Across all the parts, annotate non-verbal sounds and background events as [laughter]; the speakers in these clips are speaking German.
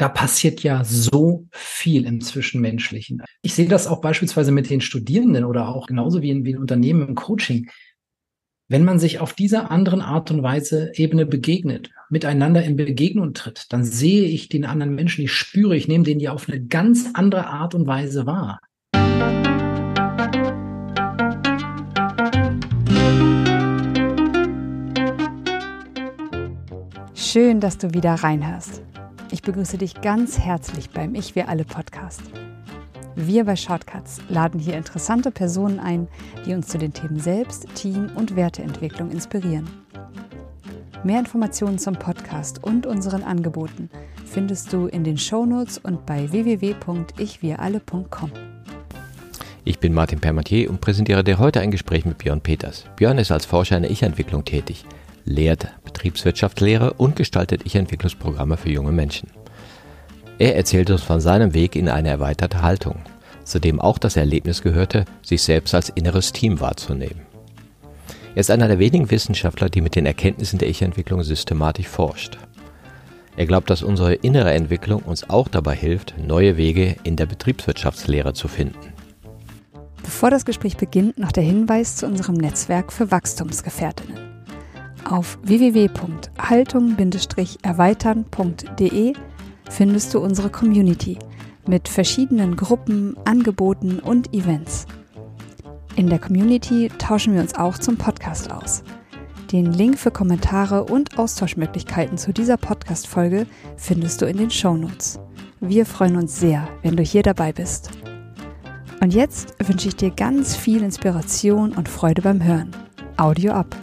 da passiert ja so viel im Zwischenmenschlichen. Ich sehe das auch beispielsweise mit den Studierenden oder auch genauso wie in, wie in Unternehmen im Coaching. Wenn man sich auf dieser anderen Art und Weise Ebene begegnet, miteinander in Begegnung tritt, dann sehe ich den anderen Menschen, ich spüre, ich nehme den ja auf eine ganz andere Art und Weise wahr. Schön, dass du wieder reinhörst. Ich begrüße dich ganz herzlich beim Ich Wir Alle Podcast. Wir bei Shortcuts laden hier interessante Personen ein, die uns zu den Themen Selbst-, Team- und Werteentwicklung inspirieren. Mehr Informationen zum Podcast und unseren Angeboten findest du in den Shownotes und bei www.ichwiralle.com. Ich bin Martin Permatier und präsentiere dir heute ein Gespräch mit Björn Peters. Björn ist als Forscher in der Ich-Entwicklung tätig lehrt Betriebswirtschaftslehre und gestaltet Ich-Entwicklungsprogramme für junge Menschen. Er erzählt uns von seinem Weg in eine erweiterte Haltung, zu dem auch das Erlebnis gehörte, sich selbst als inneres Team wahrzunehmen. Er ist einer der wenigen Wissenschaftler, die mit den Erkenntnissen der Ich-Entwicklung systematisch forscht. Er glaubt, dass unsere innere Entwicklung uns auch dabei hilft, neue Wege in der Betriebswirtschaftslehre zu finden. Bevor das Gespräch beginnt, noch der Hinweis zu unserem Netzwerk für Wachstumsgefährtinnen. Auf www.haltung-erweitern.de findest du unsere Community mit verschiedenen Gruppen, Angeboten und Events. In der Community tauschen wir uns auch zum Podcast aus. Den Link für Kommentare und Austauschmöglichkeiten zu dieser Podcast-Folge findest du in den Show Notes. Wir freuen uns sehr, wenn du hier dabei bist. Und jetzt wünsche ich dir ganz viel Inspiration und Freude beim Hören. Audio ab.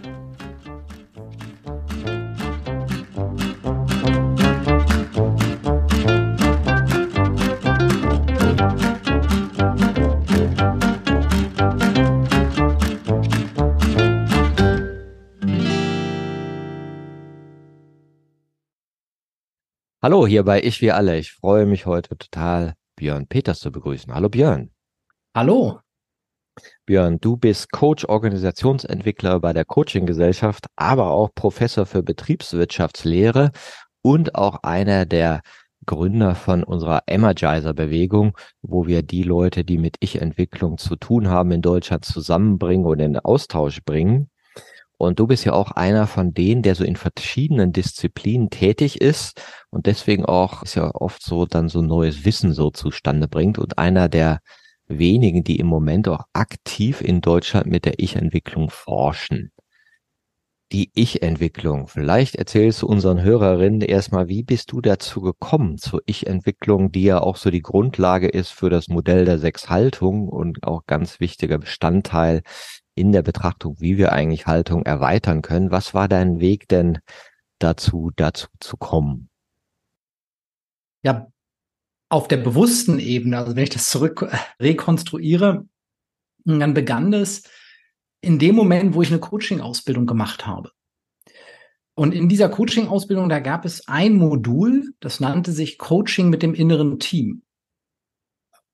Hallo, hier bei Ich Wir Alle. Ich freue mich heute total, Björn Peters zu begrüßen. Hallo Björn. Hallo. Björn, du bist Coach, Organisationsentwickler bei der Coaching-Gesellschaft, aber auch Professor für Betriebswirtschaftslehre und auch einer der Gründer von unserer Energizer-Bewegung, wo wir die Leute, die mit Ich-Entwicklung zu tun haben, in Deutschland zusammenbringen und in Austausch bringen. Und du bist ja auch einer von denen, der so in verschiedenen Disziplinen tätig ist und deswegen auch ist ja oft so dann so neues Wissen so zustande bringt und einer der wenigen, die im Moment auch aktiv in Deutschland mit der Ich-Entwicklung forschen. Die Ich-Entwicklung. Vielleicht erzählst du unseren Hörerinnen erstmal, wie bist du dazu gekommen zur Ich-Entwicklung, die ja auch so die Grundlage ist für das Modell der sechs Haltungen und auch ganz wichtiger Bestandteil in der Betrachtung, wie wir eigentlich Haltung erweitern können. Was war dein Weg denn dazu, dazu zu kommen? Ja, auf der bewussten Ebene, also wenn ich das zurück äh, rekonstruiere, dann begann es in dem Moment, wo ich eine Coaching-Ausbildung gemacht habe. Und in dieser Coaching-Ausbildung, da gab es ein Modul, das nannte sich Coaching mit dem inneren Team.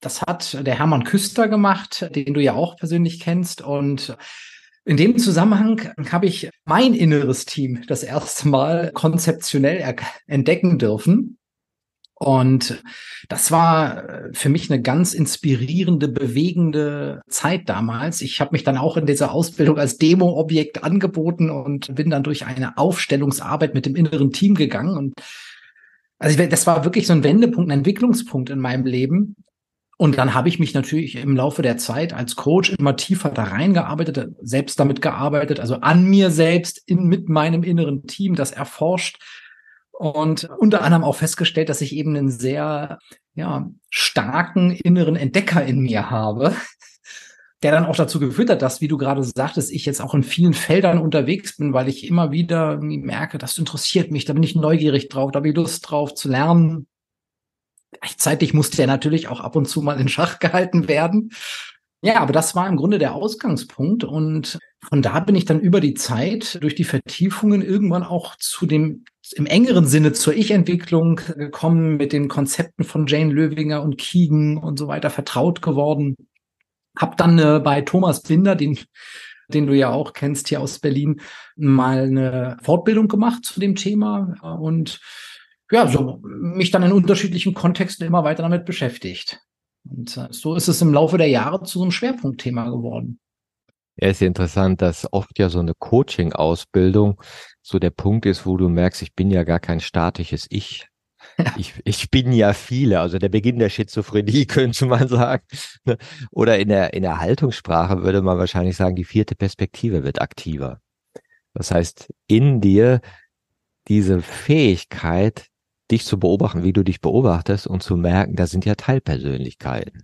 Das hat der Hermann Küster gemacht, den du ja auch persönlich kennst. Und in dem Zusammenhang habe ich mein inneres Team das erste Mal konzeptionell entdecken dürfen. Und das war für mich eine ganz inspirierende, bewegende Zeit damals. Ich habe mich dann auch in dieser Ausbildung als Demo-Objekt angeboten und bin dann durch eine Aufstellungsarbeit mit dem inneren Team gegangen. Und also das war wirklich so ein Wendepunkt, ein Entwicklungspunkt in meinem Leben. Und dann habe ich mich natürlich im Laufe der Zeit als Coach immer tiefer da reingearbeitet, selbst damit gearbeitet, also an mir selbst, in, mit meinem inneren Team, das erforscht und unter anderem auch festgestellt, dass ich eben einen sehr ja, starken inneren Entdecker in mir habe, [laughs] der dann auch dazu geführt hat, dass, wie du gerade sagtest, ich jetzt auch in vielen Feldern unterwegs bin, weil ich immer wieder merke, das interessiert mich, da bin ich neugierig drauf, da habe ich Lust drauf zu lernen. Gleichzeitig musste er natürlich auch ab und zu mal in Schach gehalten werden. Ja, aber das war im Grunde der Ausgangspunkt und von da bin ich dann über die Zeit durch die Vertiefungen irgendwann auch zu dem im engeren Sinne zur Ich-Entwicklung gekommen, mit den Konzepten von Jane Löwinger und Keegan und so weiter vertraut geworden. Hab dann äh, bei Thomas Binder, den den du ja auch kennst hier aus Berlin, mal eine Fortbildung gemacht zu dem Thema und ja, so mich dann in unterschiedlichen Kontexten immer weiter damit beschäftigt. Und äh, so ist es im Laufe der Jahre zu so einem Schwerpunktthema geworden. Ja, ist ja interessant, dass oft ja so eine Coaching-Ausbildung so der Punkt ist, wo du merkst, ich bin ja gar kein statisches Ich. Ja. Ich, ich bin ja viele, also der Beginn der Schizophrenie [laughs] könnte man sagen. Oder in der, in der Haltungssprache würde man wahrscheinlich sagen, die vierte Perspektive wird aktiver. Das heißt, in dir diese Fähigkeit, dich zu beobachten, wie du dich beobachtest und zu merken, da sind ja Teilpersönlichkeiten.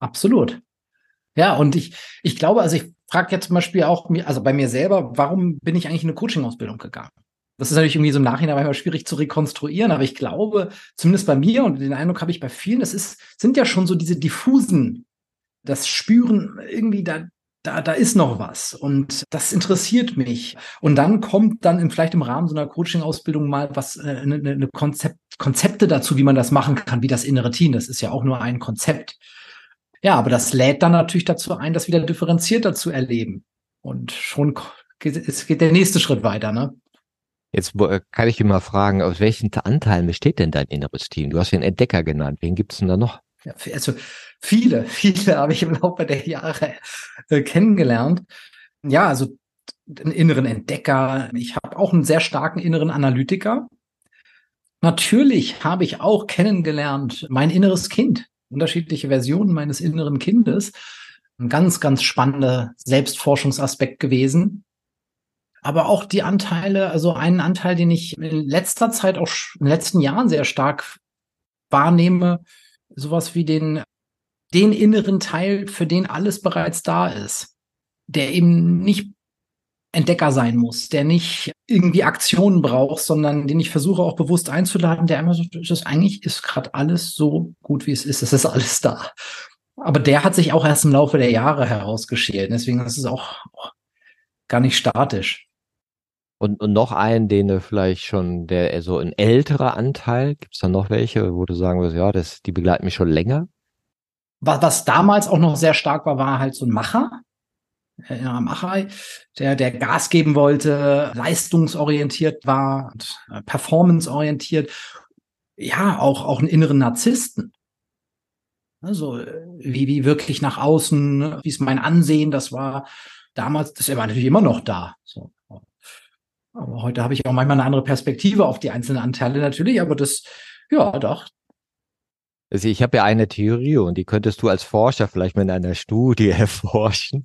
Absolut. Ja, und ich, ich glaube, also ich frage jetzt zum Beispiel auch also bei mir selber, warum bin ich eigentlich in eine Coaching-Ausbildung gegangen? Das ist natürlich irgendwie so im Nachhinein manchmal schwierig zu rekonstruieren, aber ich glaube, zumindest bei mir und den Eindruck habe ich bei vielen, das ist, sind ja schon so diese diffusen, das Spüren irgendwie da, da, da ist noch was und das interessiert mich. Und dann kommt dann im, vielleicht im Rahmen so einer Coaching-Ausbildung mal was, äh, eine, eine Konzept, Konzepte dazu, wie man das machen kann, wie das innere Team. Das ist ja auch nur ein Konzept. Ja, aber das lädt dann natürlich dazu ein, das wieder differenzierter zu erleben. Und schon geht, geht der nächste Schritt weiter, ne? Jetzt äh, kann ich dich mal fragen, aus welchen Anteilen besteht denn dein inneres Team? Du hast den Entdecker genannt. Wen gibt es denn da noch? Ja, also viele, [laughs] viele habe ich im Laufe der Jahre äh, kennengelernt. Ja, also einen inneren Entdecker. Ich habe auch einen sehr starken inneren Analytiker. Natürlich habe ich auch kennengelernt mein inneres Kind, unterschiedliche Versionen meines inneren Kindes. Ein ganz, ganz spannender Selbstforschungsaspekt gewesen. Aber auch die Anteile, also einen Anteil, den ich in letzter Zeit auch in den letzten Jahren sehr stark wahrnehme, sowas wie den, den inneren Teil, für den alles bereits da ist, der eben nicht Entdecker sein muss, der nicht irgendwie Aktionen braucht, sondern den ich versuche auch bewusst einzuladen, der einmal so, das eigentlich ist gerade alles so gut, wie es ist, es ist alles da. Aber der hat sich auch erst im Laufe der Jahre herausgeschält. Deswegen ist es auch gar nicht statisch. Und, und noch einen, den du vielleicht schon, der so ein älterer Anteil, gibt es da noch welche, wo du sagen wirst, ja, das, die begleiten mich schon länger? Was, was damals auch noch sehr stark war, war halt so ein Macher. Ja, Macher, der, der Gas geben wollte, leistungsorientiert war, äh, performanceorientiert. Ja, auch, auch einen inneren Narzissten. Also, wie, wie wirklich nach außen, wie ist mein Ansehen, das war damals, das war natürlich immer noch da. So. Aber heute habe ich auch manchmal eine andere Perspektive auf die einzelnen Anteile natürlich, aber das, ja, doch. Also ich habe ja eine Theorie und die könntest du als Forscher vielleicht in einer Studie [laughs] erforschen,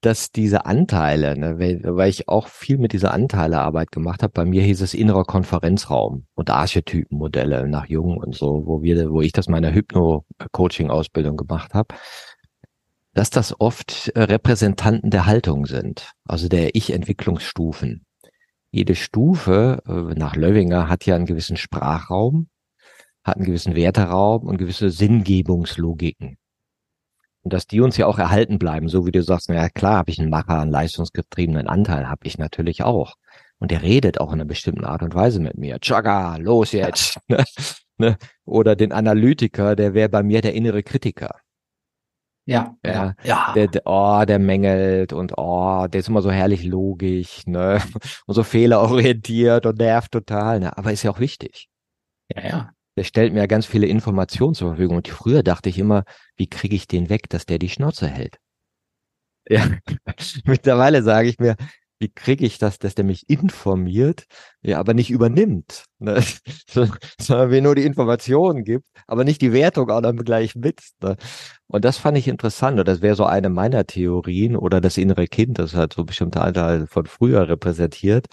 dass diese Anteile, ne, weil, weil ich auch viel mit dieser Anteilearbeit gemacht habe, bei mir hieß es innerer Konferenzraum und Archetypenmodelle nach Jung und so, wo wir, wo ich das meiner Hypno-Coaching-Ausbildung gemacht habe, dass das oft äh, Repräsentanten der Haltung sind, also der Ich-Entwicklungsstufen. Jede Stufe äh, nach Löwinger hat ja einen gewissen Sprachraum, hat einen gewissen Werteraum und gewisse Sinngebungslogiken. Und dass die uns ja auch erhalten bleiben, so wie du sagst, na ja, klar habe ich einen Macher, einen leistungsgetriebenen Anteil, habe ich natürlich auch. Und der redet auch in einer bestimmten Art und Weise mit mir. Chaga, los jetzt. [laughs] Ne? Oder den Analytiker, der wäre bei mir der innere Kritiker. Ja, ja, ja. Der, der, oh, der mängelt und oh, der ist immer so herrlich logisch, ne? Und so fehlerorientiert und nervt total, ne? Aber ist ja auch wichtig. Ja, ja. Der stellt mir ja ganz viele Informationen zur Verfügung. Und früher dachte ich immer, wie kriege ich den weg, dass der die Schnauze hält? Ja, [laughs] mittlerweile sage ich mir, wie kriege ich das, dass der mich informiert, ja, aber nicht übernimmt, ne? [laughs] sondern mir nur die Informationen gibt, aber nicht die Wertung auch dann gleich mit. Ne? Und das fand ich interessant und das wäre so eine meiner Theorien oder das innere Kind, das hat so bestimmte Anteile von früher repräsentiert,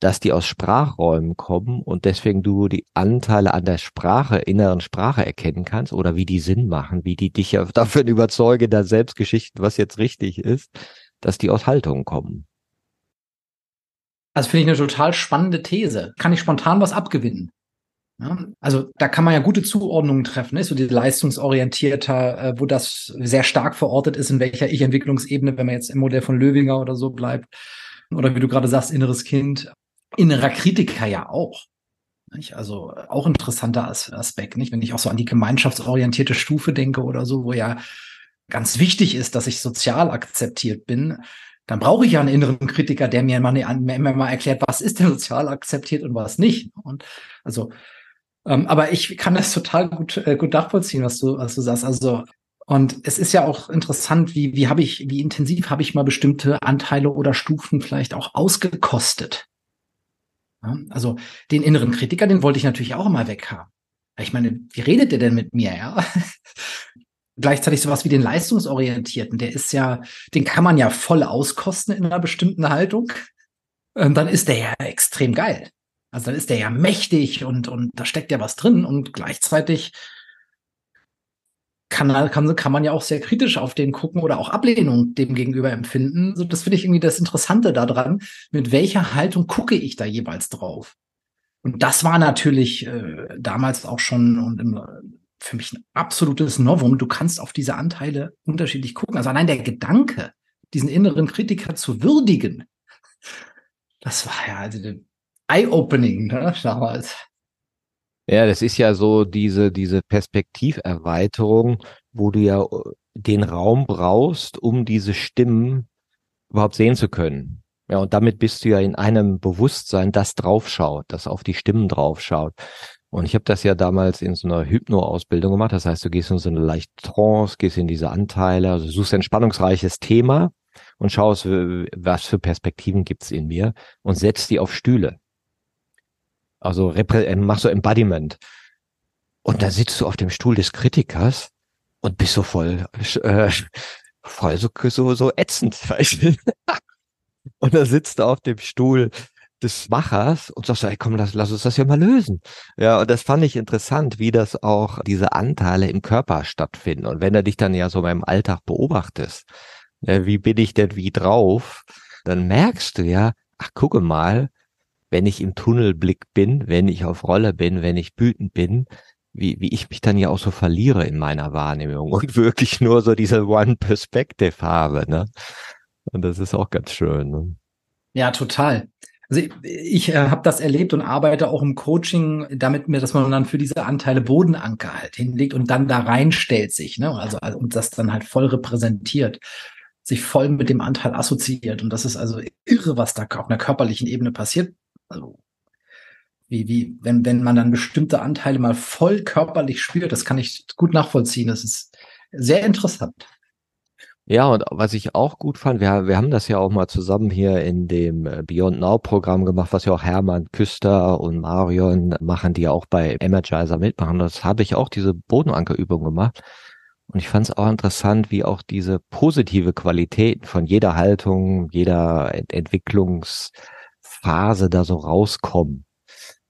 dass die aus Sprachräumen kommen und deswegen du die Anteile an der Sprache, inneren Sprache erkennen kannst oder wie die Sinn machen, wie die dich [laughs] dafür überzeugen, da Selbstgeschichten, was jetzt richtig ist, dass die aus Haltungen kommen. Also finde ich eine total spannende These. Kann ich spontan was abgewinnen? Ja, also da kann man ja gute Zuordnungen treffen, ne? so die leistungsorientierter, äh, wo das sehr stark verortet ist, in welcher Ich-Entwicklungsebene, wenn man jetzt im Modell von Löwinger oder so bleibt. Oder wie du gerade sagst, inneres Kind. Innerer Kritiker ja auch. Nicht? Also auch interessanter Aspekt, nicht? Wenn ich auch so an die gemeinschaftsorientierte Stufe denke oder so, wo ja ganz wichtig ist, dass ich sozial akzeptiert bin dann brauche ich ja einen inneren Kritiker, der mir immer, immer mal erklärt, was ist denn sozial akzeptiert und was nicht. Und also, ähm, aber ich kann das total gut, äh, gut nachvollziehen, was du, was du sagst. Also, und es ist ja auch interessant, wie, wie habe ich, wie intensiv habe ich mal bestimmte Anteile oder Stufen vielleicht auch ausgekostet. Also den inneren Kritiker, den wollte ich natürlich auch immer weghaben. Ich meine, wie redet der denn mit mir, ja? [laughs] gleichzeitig sowas wie den leistungsorientierten, der ist ja, den kann man ja voll auskosten in einer bestimmten Haltung. Und dann ist der ja extrem geil. Also dann ist der ja mächtig und, und da steckt ja was drin und gleichzeitig kann, kann, kann man ja auch sehr kritisch auf den gucken oder auch Ablehnung dem gegenüber empfinden. So, das finde ich irgendwie das Interessante daran. Mit welcher Haltung gucke ich da jeweils drauf? Und das war natürlich äh, damals auch schon und im, für mich ein absolutes Novum. Du kannst auf diese Anteile unterschiedlich gucken. Also allein der Gedanke, diesen inneren Kritiker zu würdigen, das war ja also eye-opening ne, damals. Ja, das ist ja so diese, diese Perspektiverweiterung, wo du ja äh, den Raum brauchst, um diese Stimmen überhaupt sehen zu können. Ja, und damit bist du ja in einem Bewusstsein, das draufschaut, das auf die Stimmen draufschaut. Und ich habe das ja damals in so einer Hypno-Ausbildung gemacht. Das heißt, du gehst in so eine leichte Trance, gehst in diese Anteile, also suchst ein spannungsreiches Thema und schaust, was für Perspektiven gibt's in mir und setzt die auf Stühle. Also äh, machst so Embodiment. Und da sitzt du auf dem Stuhl des Kritikers und bist so voll, äh, voll so, so, so ätzend. [laughs] Und da sitzt du auf dem Stuhl des Machers und sagst, ey, komm, lass, lass uns das ja mal lösen. Ja, und das fand ich interessant, wie das auch diese Anteile im Körper stattfinden. Und wenn du dich dann ja so beim Alltag beobachtest, ja, wie bin ich denn wie drauf, dann merkst du ja, ach, gucke mal, wenn ich im Tunnelblick bin, wenn ich auf Rolle bin, wenn ich wütend bin, wie, wie ich mich dann ja auch so verliere in meiner Wahrnehmung [laughs] und wirklich nur so diese One Perspective habe, ne? Und das ist auch ganz schön. Ne? Ja, total. Also ich, ich äh, habe das erlebt und arbeite auch im Coaching damit mir, dass man dann für diese Anteile Bodenanker halt hinlegt und dann da reinstellt sich, ne? Also, also und das dann halt voll repräsentiert, sich voll mit dem Anteil assoziiert und das ist also irre, was da auf einer körperlichen Ebene passiert. Also wie, wie, wenn, wenn man dann bestimmte Anteile mal voll körperlich spürt, das kann ich gut nachvollziehen. Das ist sehr interessant. Ja, und was ich auch gut fand, wir, wir haben das ja auch mal zusammen hier in dem äh, Beyond Now Programm gemacht, was ja auch Hermann Küster und Marion machen, die ja auch bei Energizer mitmachen. Das habe ich auch diese Bodenankerübung gemacht. Und ich fand es auch interessant, wie auch diese positive Qualität von jeder Haltung, jeder Ent Entwicklungsphase da so rauskommen.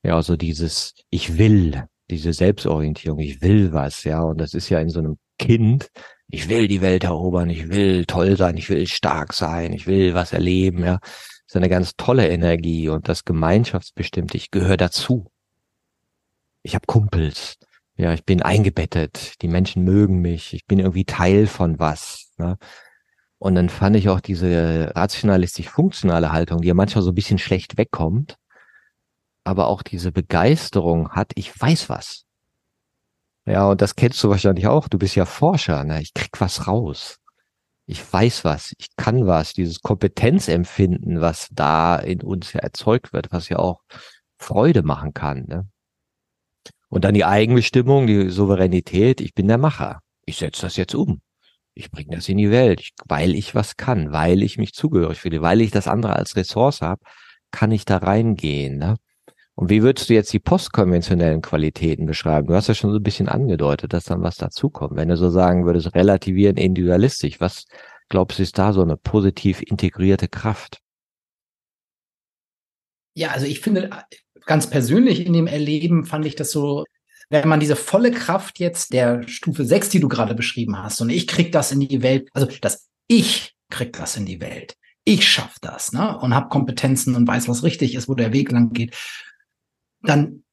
Ja, also dieses Ich will, diese Selbstorientierung, ich will was, ja. Und das ist ja in so einem Kind, ich will die Welt erobern, ich will toll sein, ich will stark sein, ich will was erleben, ja. Das ist eine ganz tolle Energie und das Gemeinschaftsbestimmte, ich gehöre dazu. Ich habe Kumpels, ja, ich bin eingebettet, die Menschen mögen mich, ich bin irgendwie Teil von was. Ne? Und dann fand ich auch diese rationalistisch-funktionale Haltung, die ja manchmal so ein bisschen schlecht wegkommt, aber auch diese Begeisterung hat, ich weiß was. Ja, und das kennst du wahrscheinlich auch. Du bist ja Forscher, ne? Ich krieg was raus. Ich weiß was, ich kann was, dieses Kompetenzempfinden, was da in uns ja erzeugt wird, was ja auch Freude machen kann. Ne? Und dann die Eigenbestimmung, die Souveränität, ich bin der Macher. Ich setze das jetzt um. Ich bringe das in die Welt, weil ich was kann, weil ich mich zugehörig fühle, weil ich das andere als Ressource habe, kann ich da reingehen. Ne? Und wie würdest du jetzt die postkonventionellen Qualitäten beschreiben? Du hast ja schon so ein bisschen angedeutet, dass dann was dazukommt. Wenn du so sagen würdest, relativieren, individualistisch, was glaubst du, ist da so eine positiv integrierte Kraft? Ja, also ich finde, ganz persönlich in dem Erleben fand ich das so, wenn man diese volle Kraft jetzt der Stufe 6, die du gerade beschrieben hast, und ich krieg das in die Welt, also das Ich krieg das in die Welt. Ich schaff das, ne? Und habe Kompetenzen und weiß, was richtig ist, wo der Weg lang geht dann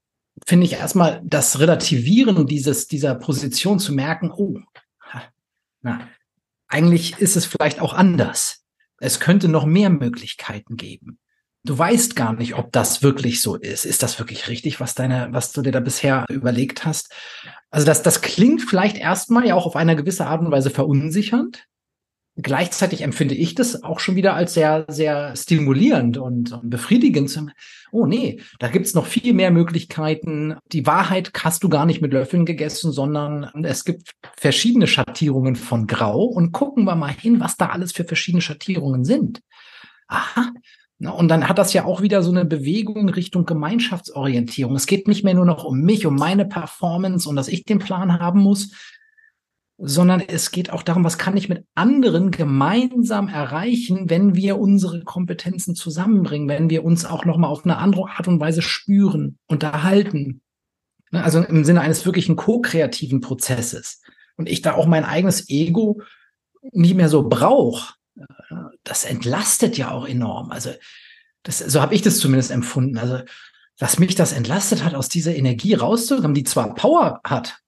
finde ich erstmal das Relativieren dieses, dieser Position zu merken, oh, na, eigentlich ist es vielleicht auch anders. Es könnte noch mehr Möglichkeiten geben. Du weißt gar nicht, ob das wirklich so ist. Ist das wirklich richtig, was deine, was du dir da bisher überlegt hast? Also das, das klingt vielleicht erstmal ja auch auf eine gewisse Art und Weise verunsichernd. gleichzeitig empfinde ich das auch schon wieder als sehr, sehr stimulierend und, befriedigend. Oh nee, da gibt's noch viel mehr Möglichkeiten. Die Wahrheit hast du gar nicht mit Löffeln gegessen, sondern es gibt verschiedene Schattierungen von Grau und gucken wir mal hin, was da alles für verschiedene Schattierungen sind. Aha. Und dann hat das ja auch wieder so eine Bewegung Richtung Gemeinschaftsorientierung. Es geht nicht mehr nur noch um mich, um meine Performance und dass ich den Plan haben muss, sondern es geht auch darum, was kann ich mit anderen gemeinsam erreichen, wenn wir unsere Kompetenzen zusammenbringen, wenn wir uns auch nochmal auf eine andere Art und Weise spüren, unterhalten. Ne, also im Sinne eines wirklichen ko-kreativen Prozesses. Und ich da auch mein eigenes Ego nicht mehr so brauche. Das entlastet ja auch enorm. Also das, so habe ich das zumindest empfunden. Also dass mich das entlastet hat, aus dieser Energie rauszukommen, die zwar Power hat,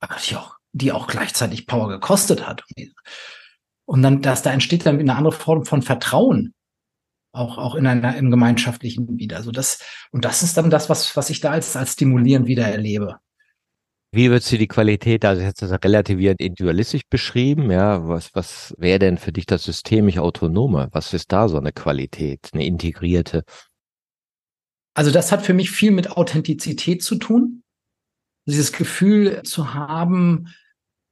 aber die auch die auch gleichzeitig Power gekostet hat. Und dann, dass da entsteht dann eine andere Form von Vertrauen, auch, auch in einer, im gemeinschaftlichen wieder. Also das, und das ist dann das, was, was ich da als, als stimulierend wieder erlebe. Wie würdest du die Qualität, also jetzt das relativierend individualistisch beschrieben, ja, was, was wäre denn für dich das systemisch Autonome? Was ist da so eine Qualität, eine integrierte? Also das hat für mich viel mit Authentizität zu tun. Dieses Gefühl zu haben,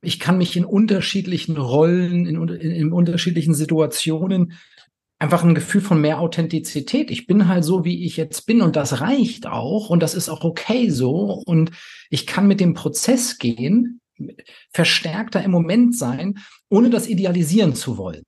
ich kann mich in unterschiedlichen Rollen, in, in, in, unterschiedlichen Situationen einfach ein Gefühl von mehr Authentizität. Ich bin halt so, wie ich jetzt bin und das reicht auch und das ist auch okay so und ich kann mit dem Prozess gehen, verstärkter im Moment sein, ohne das idealisieren zu wollen.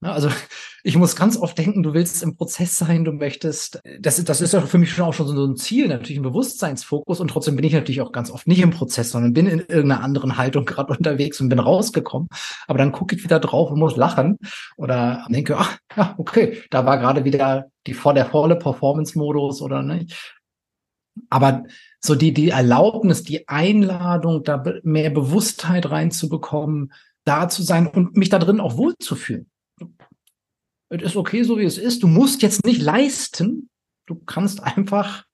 Also [laughs] ich muss ganz oft denken, du willst im Prozess sein, du möchtest, das, das ist ja für mich schon auch schon so ein Ziel, natürlich ein Bewusstseinsfokus und trotzdem bin ich natürlich auch ganz oft nicht im Prozess, sondern bin in irgendeiner anderen Haltung [laughs] gerade unterwegs und bin rausgekommen. Aber dann gucke ich wieder drauf und muss lachen oder denke, ach ja, okay, da war gerade wieder die der volle Performance-Modus oder nicht. Aber so die, die Erlaubnis, die Einladung, da mehr Bewusstheit reinzubekommen, da zu sein und mich da drin auch wohlzufühlen es ist okay, so wie es ist. Du musst jetzt nicht leisten. Du kannst einfach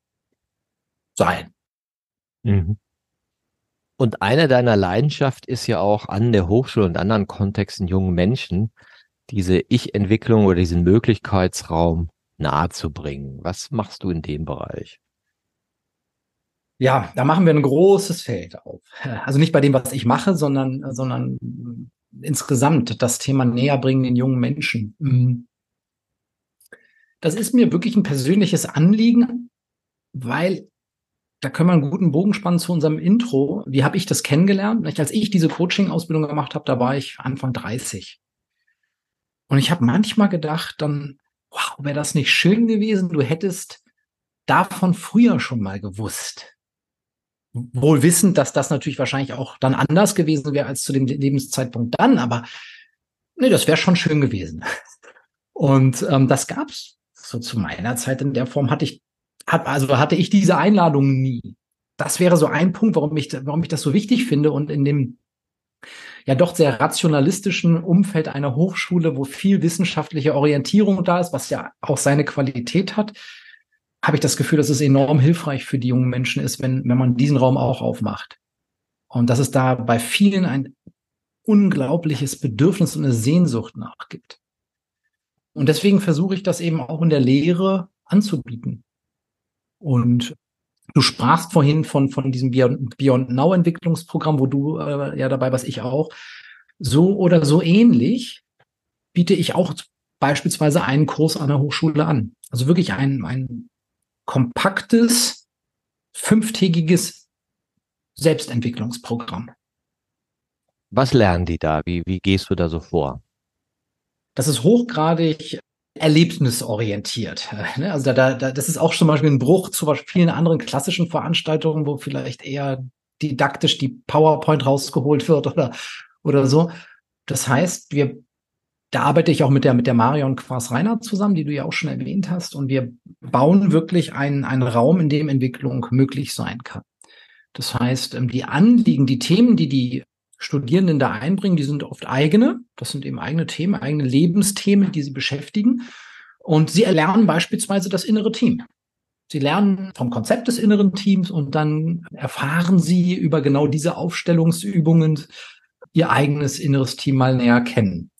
sein. Mhm. Und eine deiner Leidenschaft ist ja auch an der Hochschule und anderen Kontexten jungen Menschen diese Ich-Entwicklung oder diesen Möglichkeitsraum nahezubringen. Was machst du in dem Bereich? Ja, da machen wir ein großes Feld auf. Also nicht bei dem, was ich mache, sondern, sondern insgesamt das Thema näher bringen den jungen Menschen. Mhm. Das ist mir wirklich ein persönliches Anliegen, weil da können wir einen guten Bogen spannen zu unserem Intro. Wie habe ich das kennengelernt? Als ich diese Coaching-Ausbildung gemacht habe, da war ich Anfang 30. Und ich habe manchmal gedacht, dann, wow, wäre das nicht schön gewesen, du hättest davon früher schon mal gewusst. Wohl wissend, dass das natürlich wahrscheinlich auch dann anders gewesen wäre als zu dem Lebenszeitpunkt dann, aber nee, das wäre schon schön gewesen. Und ähm, das gab's so zu meiner Zeit in der Form hatte ich, hat, also hatte ich diese Einladung nie. Das wäre so ein Punkt, warum ich, warum ich das so wichtig finde und in dem ja doch sehr rationalistischen Umfeld einer Hochschule, wo viel wissenschaftliche Orientierung da ist, was ja auch seine Qualität hat, habe ich das Gefühl, dass es enorm hilfreich für die jungen Menschen ist, wenn, wenn man diesen Raum auch aufmacht. Und dass es da bei vielen ein unglaubliches Bedürfnis und eine Sehnsucht nachgibt. Und deswegen versuche ich das eben auch in der Lehre anzubieten. Und du sprachst vorhin von, von diesem Beyond Now Entwicklungsprogramm, wo du äh, ja dabei was ich auch. So oder so ähnlich biete ich auch beispielsweise einen Kurs an der Hochschule an. Also wirklich ein, ein kompaktes, fünftägiges Selbstentwicklungsprogramm. Was lernen die da? Wie, wie gehst du da so vor? Das ist hochgradig erlebnisorientiert. Ne? Also da, da, das ist auch zum Beispiel ein Bruch zu vielen anderen klassischen Veranstaltungen, wo vielleicht eher didaktisch die PowerPoint rausgeholt wird oder, oder so. Das heißt, wir da arbeite ich auch mit der, mit der Marion Quas-Reiner zusammen, die du ja auch schon erwähnt hast. Und wir bauen wirklich einen, einen Raum, in dem Entwicklung möglich sein kann. Das heißt, ähm, die Anliegen, die Themen, die die Studierenden da einbringen, die sind oft eigene. Das sind eben eigene Themen, eigene Lebensthemen, die sie beschäftigen. Und sie erlernen beispielsweise das innere Team. Sie lernen vom Konzept des inneren Teams und dann erfahren sie über genau diese Aufstellungsübungen ihr eigenes inneres Team mal näher kennen.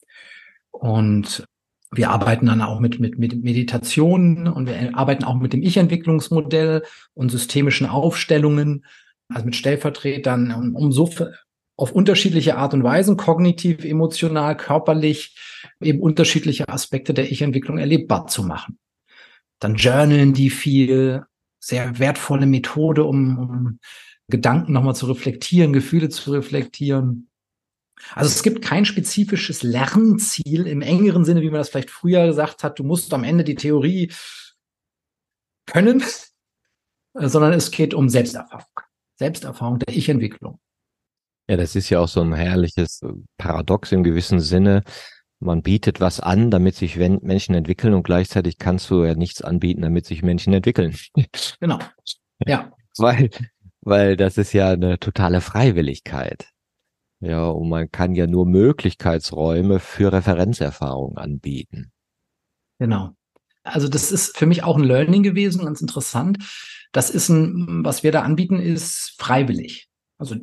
Und wir arbeiten dann auch mit, mit, mit Meditationen und wir arbeiten auch mit dem Ich-Entwicklungsmodell und systemischen Aufstellungen, also mit Stellvertretern, um, um so auf unterschiedliche Art und Weisen, kognitiv, emotional, körperlich, eben unterschiedliche Aspekte der Ich-Entwicklung erlebbar zu machen. Dann journalen die viel, sehr wertvolle Methode, um, um Gedanken nochmal zu reflektieren, Gefühle zu reflektieren. Also es gibt kein spezifisches Lernziel im engeren Sinne, wie man das vielleicht früher gesagt hat, du musst am Ende die Theorie können, [laughs] sondern es geht um Selbsterfahrung. Selbsterfahrung der Ich-Entwicklung. Ja, das ist ja auch so ein herrliches Paradox im gewissen Sinne. Man bietet was an, damit sich Menschen entwickeln und gleichzeitig kannst du ja nichts anbieten, damit sich Menschen entwickeln. Genau. [laughs] Ja. Weil, weil das ist ja eine totale Freiwilligkeit. Ja, und man kann ja nur Möglichkeitsräume für Referenzerfahrung anbieten. Genau. Also das ist für mich auch ein Learning gewesen, ganz interessant. Das ist ein, was wir da anbieten, ist freiwillig. Also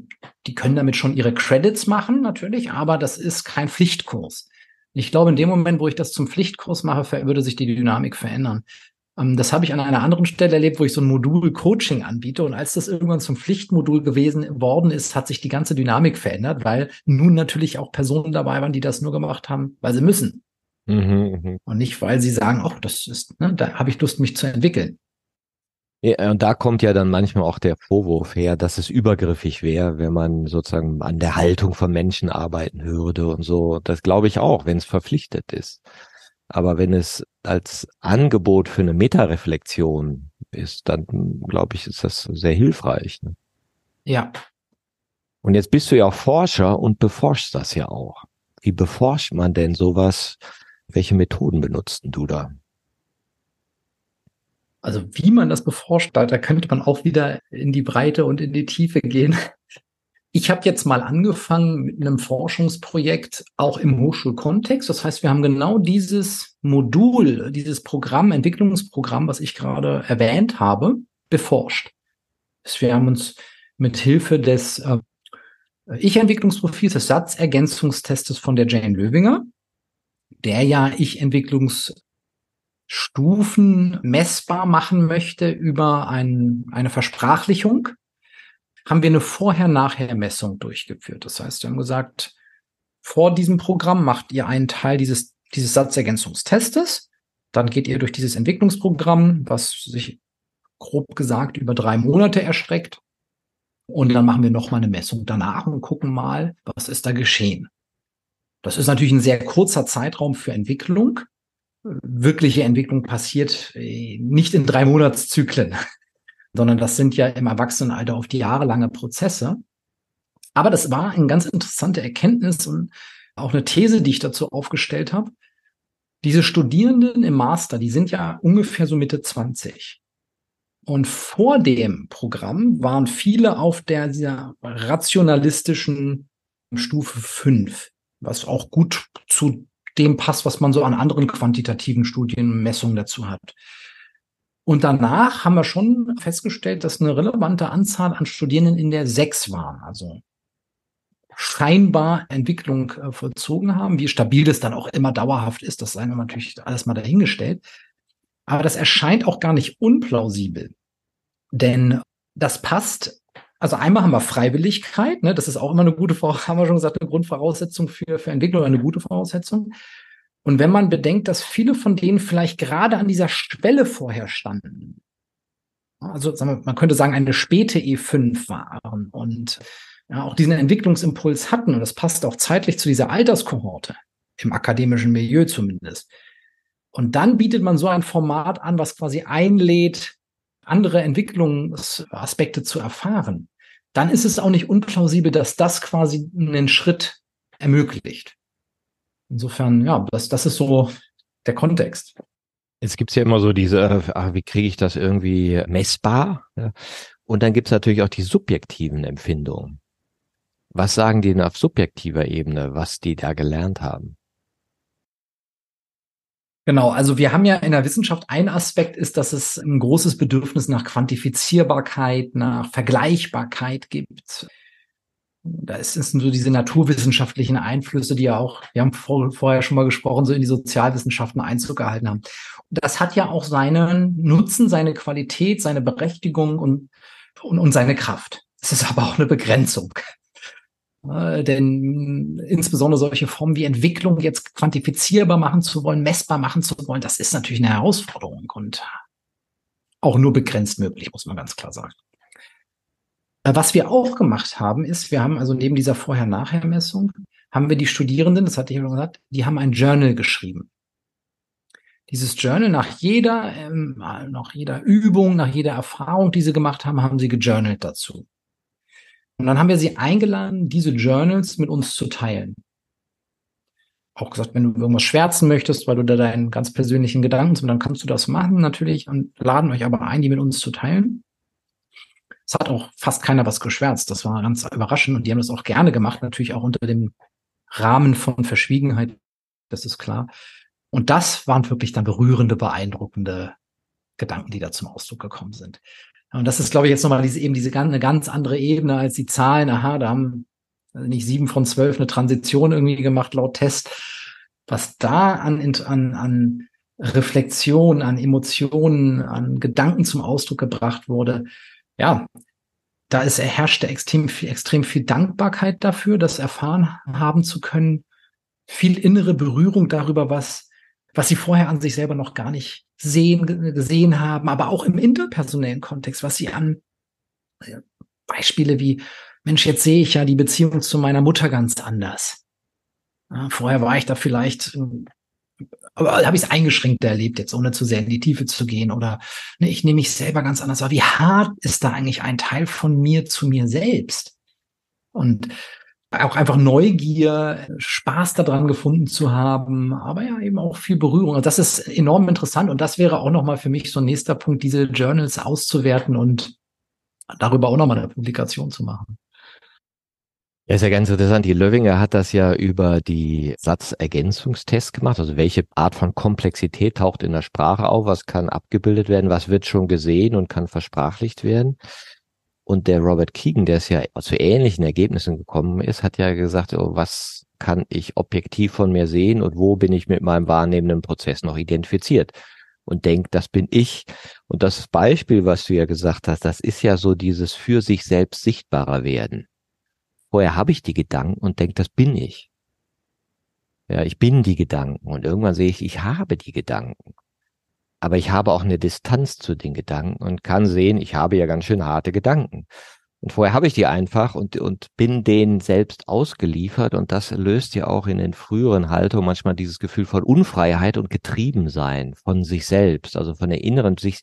die können damit schon ihre Credits machen, natürlich, aber das ist kein Pflichtkurs. Ich glaube, in dem Moment, wo ich das zum Pflichtkurs mache, würde sich die Dynamik verändern. Ähm, das habe ich an einer anderen Stelle erlebt, wo ich so ein Modul Coaching anbiete. Und als das irgendwann zum Pflichtmodul gewesen worden ist, hat sich die ganze Dynamik verändert, weil nun natürlich auch Personen dabei waren, die das nur gemacht haben, weil sie müssen. Mhm, mh. Und nicht, weil sie sagen, oh, das ist, ne, da habe ich Lust, mich zu entwickeln. Ja, und da kommt ja dann manchmal auch der Vorwurf her, dass es übergriffig wäre, wenn man sozusagen an der Haltung von Menschen arbeiten würde und so. Das glaube ich auch, wenn es verpflichtet ist. Aber wenn es als Angebot für eine Metareflexion ist, dann glaube ich, ist das sehr hilfreich. Ne? Ja. Und jetzt bist du ja auch Forscher und beforschst das ja auch. Wie beforscht man denn sowas? Welche Methoden benutzt du da? Also wie man das beforscht, da, da könnte man auch wieder in die Breite und in die Tiefe gehen. Ich habe jetzt mal angefangen mit einem Forschungsprojekt auch im Hochschulkontext. Das heißt, wir haben genau dieses Modul, dieses Programm, Entwicklungsprogramm, was ich gerade erwähnt habe, beforscht. Wir haben uns mit Hilfe des äh, Ich-Entwicklungsprofils, des Satzergänzungstestes von der Jane Löwinger, der ja Ich-Entwicklungsstufen messbar machen möchte über ein, eine Versprachlichung haben wir eine Vorher-Nachher-Messung durchgeführt. Das heißt, wir haben gesagt, vor diesem Programm macht ihr einen Teil dieses, dieses Satzergänzungstestes. Dann geht ihr durch dieses Entwicklungsprogramm, was sich grob gesagt über drei Monate erstreckt. Und dann machen wir nochmal eine Messung danach und gucken mal, was ist da geschehen. Das ist natürlich ein sehr kurzer Zeitraum für Entwicklung. Wirkliche Entwicklung passiert äh, nicht in drei Monatszyklen sondern das sind ja im Erwachsenenalter die jahrelange Prozesse. Aber das war eine ganz interessante Erkenntnis und auch eine These, die ich dazu aufgestellt habe. Diese Studierenden im Master, die sind ja ungefähr so Mitte 20. Und vor dem Programm waren viele auf der dieser rationalistischen Stufe 5, was auch gut zu dem passt, was man so an anderen quantitativen Studienmessungen dazu hat. Und danach haben wir schon festgestellt, dass eine relevante Anzahl an Studierenden in der sechs waren, also scheinbar Entwicklung äh, vollzogen haben. Wie stabil das dann auch immer dauerhaft ist, das sei natürlich alles mal dahingestellt. Aber das erscheint auch gar nicht unplausibel. Denn das passt. Also einmal haben wir Freiwilligkeit, ne? das ist auch immer eine gute, haben wir schon gesagt, eine Grundvoraussetzung für, für Entwicklung, eine gute Voraussetzung. Und wenn man bedenkt, dass viele von denen vielleicht gerade an dieser Schwelle vorher standen, also wir, man könnte sagen, eine späte E5 waren und ja, auch diesen Entwicklungsimpuls hatten, und das passt auch zeitlich zu dieser Alterskohorte, im akademischen Milieu zumindest. Und dann bietet man so ein Format an, was quasi einlädt, andere Entwicklungsaspekte zu erfahren. Dann ist es auch nicht unplausibel, dass das quasi einen Schritt ermöglicht. Insofern, ja, das, das ist so der Kontext. Es gibt ja immer so diese, ach, wie kriege ich das irgendwie messbar? Und dann gibt es natürlich auch die subjektiven Empfindungen. Was sagen die denn auf subjektiver Ebene, was die da gelernt haben? Genau, also wir haben ja in der Wissenschaft ein Aspekt ist, dass es ein großes Bedürfnis nach Quantifizierbarkeit, nach Vergleichbarkeit gibt. Da ist es so diese naturwissenschaftlichen Einflüsse, die ja auch, wir haben vor, vorher schon mal gesprochen, so in die Sozialwissenschaften Einzug gehalten haben. Das hat ja auch seinen Nutzen, seine Qualität, seine Berechtigung und, und, und seine Kraft. Es ist aber auch eine Begrenzung. Äh, denn insbesondere solche Formen wie Entwicklung jetzt quantifizierbar machen zu wollen, messbar machen zu wollen, das ist natürlich eine Herausforderung und auch nur begrenzt möglich, muss man ganz klar sagen. Äh, was wir auch gemacht haben, ist, wir haben also neben dieser Vorher-Nachher-Messung, haben wir die Studierenden, das hatte ich schon gesagt, die haben ein Journal geschrieben. Dieses Journal nach jeder, ähm, nach jeder Übung, nach jeder Erfahrung, die sie gemacht haben, haben sie gejournalt dazu. Und dann haben wir sie eingeladen, diese Journals mit uns zu teilen. Auch gesagt, wenn du irgendwas schwärzen möchtest, weil du da deinen ganz persönlichen Gedanken hast, dann kannst du das machen natürlich und laden euch aber ein, die mit uns zu teilen. Es hat auch fast keiner was geschwärzt. Das war ganz überraschend und die haben das auch gerne gemacht, natürlich auch unter dem Rahmen von Verschwiegenheit. Das ist klar. Und das waren wirklich dann berührende, beeindruckende Gedanken, die da zum Ausdruck gekommen sind. Und das ist, glaube ich, jetzt nochmal diese, eben diese eine ganz andere Ebene als die Zahlen. Aha, da haben nicht sieben von zwölf eine Transition irgendwie gemacht laut Test. Was da an, an, an Reflexion, an Emotionen, an Gedanken zum Ausdruck gebracht wurde, ja, da ist herrschte extrem viel, extrem viel Dankbarkeit dafür, das erfahren haben zu können, viel innere Berührung darüber, was, was sie vorher an sich selber noch gar nicht sehen, gesehen haben, aber auch im interpersonellen Kontext, was sie an äh, Beispiele wie, Mensch, jetzt sehe ich ja die Beziehung zu meiner Mutter ganz anders. Ja, vorher war ich da vielleicht aber habe ich es eingeschränkt erlebt, jetzt ohne zu sehr in die Tiefe zu gehen. Oder ne, ich nehme mich selber ganz anders wahr. Wie hart ist da eigentlich ein Teil von mir zu mir selbst? Und auch einfach Neugier, Spaß daran gefunden zu haben, aber ja eben auch viel Berührung. Und das ist enorm interessant. Und das wäre auch nochmal für mich so ein nächster Punkt, diese Journals auszuwerten und darüber auch nochmal eine Publikation zu machen. Ja, ist ja ganz interessant. Die Löwinger hat das ja über die Satzergänzungstests gemacht. Also welche Art von Komplexität taucht in der Sprache auf? Was kann abgebildet werden? Was wird schon gesehen und kann versprachlicht werden? Und der Robert Keegan, der es ja zu ähnlichen Ergebnissen gekommen ist, hat ja gesagt, oh, was kann ich objektiv von mir sehen und wo bin ich mit meinem wahrnehmenden Prozess noch identifiziert? Und denkt, das bin ich. Und das Beispiel, was du ja gesagt hast, das ist ja so dieses für sich selbst sichtbarer werden. Vorher habe ich die Gedanken und denke, das bin ich. Ja, ich bin die Gedanken und irgendwann sehe ich, ich habe die Gedanken. Aber ich habe auch eine Distanz zu den Gedanken und kann sehen, ich habe ja ganz schön harte Gedanken. Und vorher habe ich die einfach und, und bin denen selbst ausgeliefert und das löst ja auch in den früheren Haltungen manchmal dieses Gefühl von Unfreiheit und Getriebensein von sich selbst, also von der inneren, sich,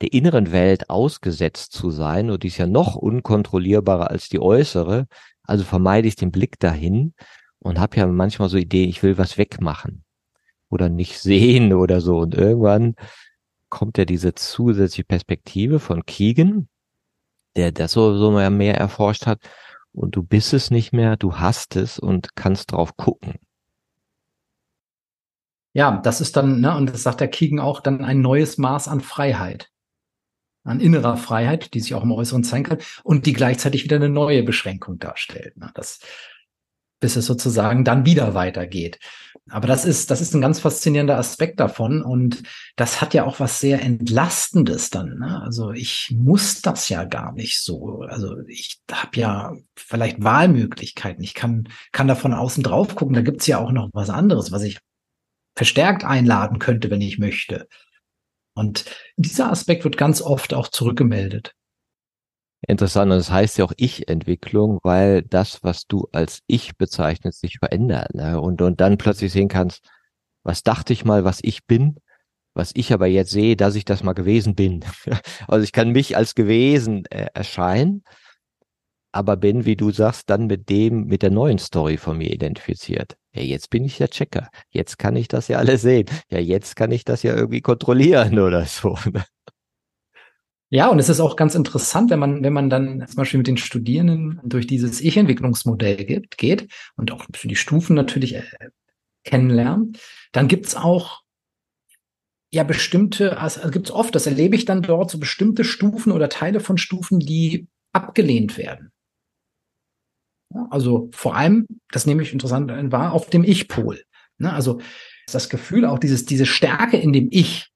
der inneren Welt ausgesetzt zu sein und die ist ja noch unkontrollierbarer als die äußere, also vermeide ich den Blick dahin und habe ja manchmal so Ideen, ich will was wegmachen oder nicht [laughs] sehen oder so. Und irgendwann kommt ja diese zusätzliche Perspektive von Keegan, der das so, so mehr, erforscht hat. Und du bist es nicht mehr, du hast es und kannst drauf gucken. Ja, das ist dann, ne, und das sagt der Keegan auch, dann ein neues Maß an Freiheit an innerer Freiheit, die sich auch im Äußeren zeigen kann und die gleichzeitig wieder eine neue Beschränkung darstellt. Ne? Das, bis es sozusagen dann wieder weitergeht. Aber das ist, das ist ein ganz faszinierender Aspekt davon und das hat ja auch was sehr Entlastendes dann. Ne? Also ich muss das ja gar nicht so. Also ich habe ja vielleicht Wahlmöglichkeiten. Ich kann, kann da von außen drauf gucken. Da gibt's ja auch noch was anderes, was ich verstärkt einladen könnte, wenn ich möchte. Und dieser Aspekt wird ganz oft auch zurückgemeldet. Interessant. Und das heißt ja auch Ich-Entwicklung, weil das, was du als Ich bezeichnest, sich verändert. Ne? Und, und dann plötzlich sehen kannst, was dachte ich mal, was ich bin, was ich aber jetzt sehe, dass ich das mal gewesen bin. [laughs] also ich kann mich als gewesen äh, erscheinen, aber bin, wie du sagst, dann mit dem, mit der neuen Story von mir identifiziert ja, jetzt bin ich der Checker. Jetzt kann ich das ja alles sehen. Ja, jetzt kann ich das ja irgendwie kontrollieren oder so. Ne? Ja, und es ist auch ganz interessant, wenn man, wenn man dann zum Beispiel mit den Studierenden durch dieses Ich-Entwicklungsmodell geht, und auch für die Stufen natürlich äh, kennenlernt, dann gibt's auch ja bestimmte, also gibt's oft, das erlebe ich dann dort, so bestimmte Stufen oder Teile von Stufen, die abgelehnt werden. Also vor allem, das nehme ich interessant wahr, auf dem Ich-Pol. Ne? Also das Gefühl, auch dieses, diese Stärke in dem Ich,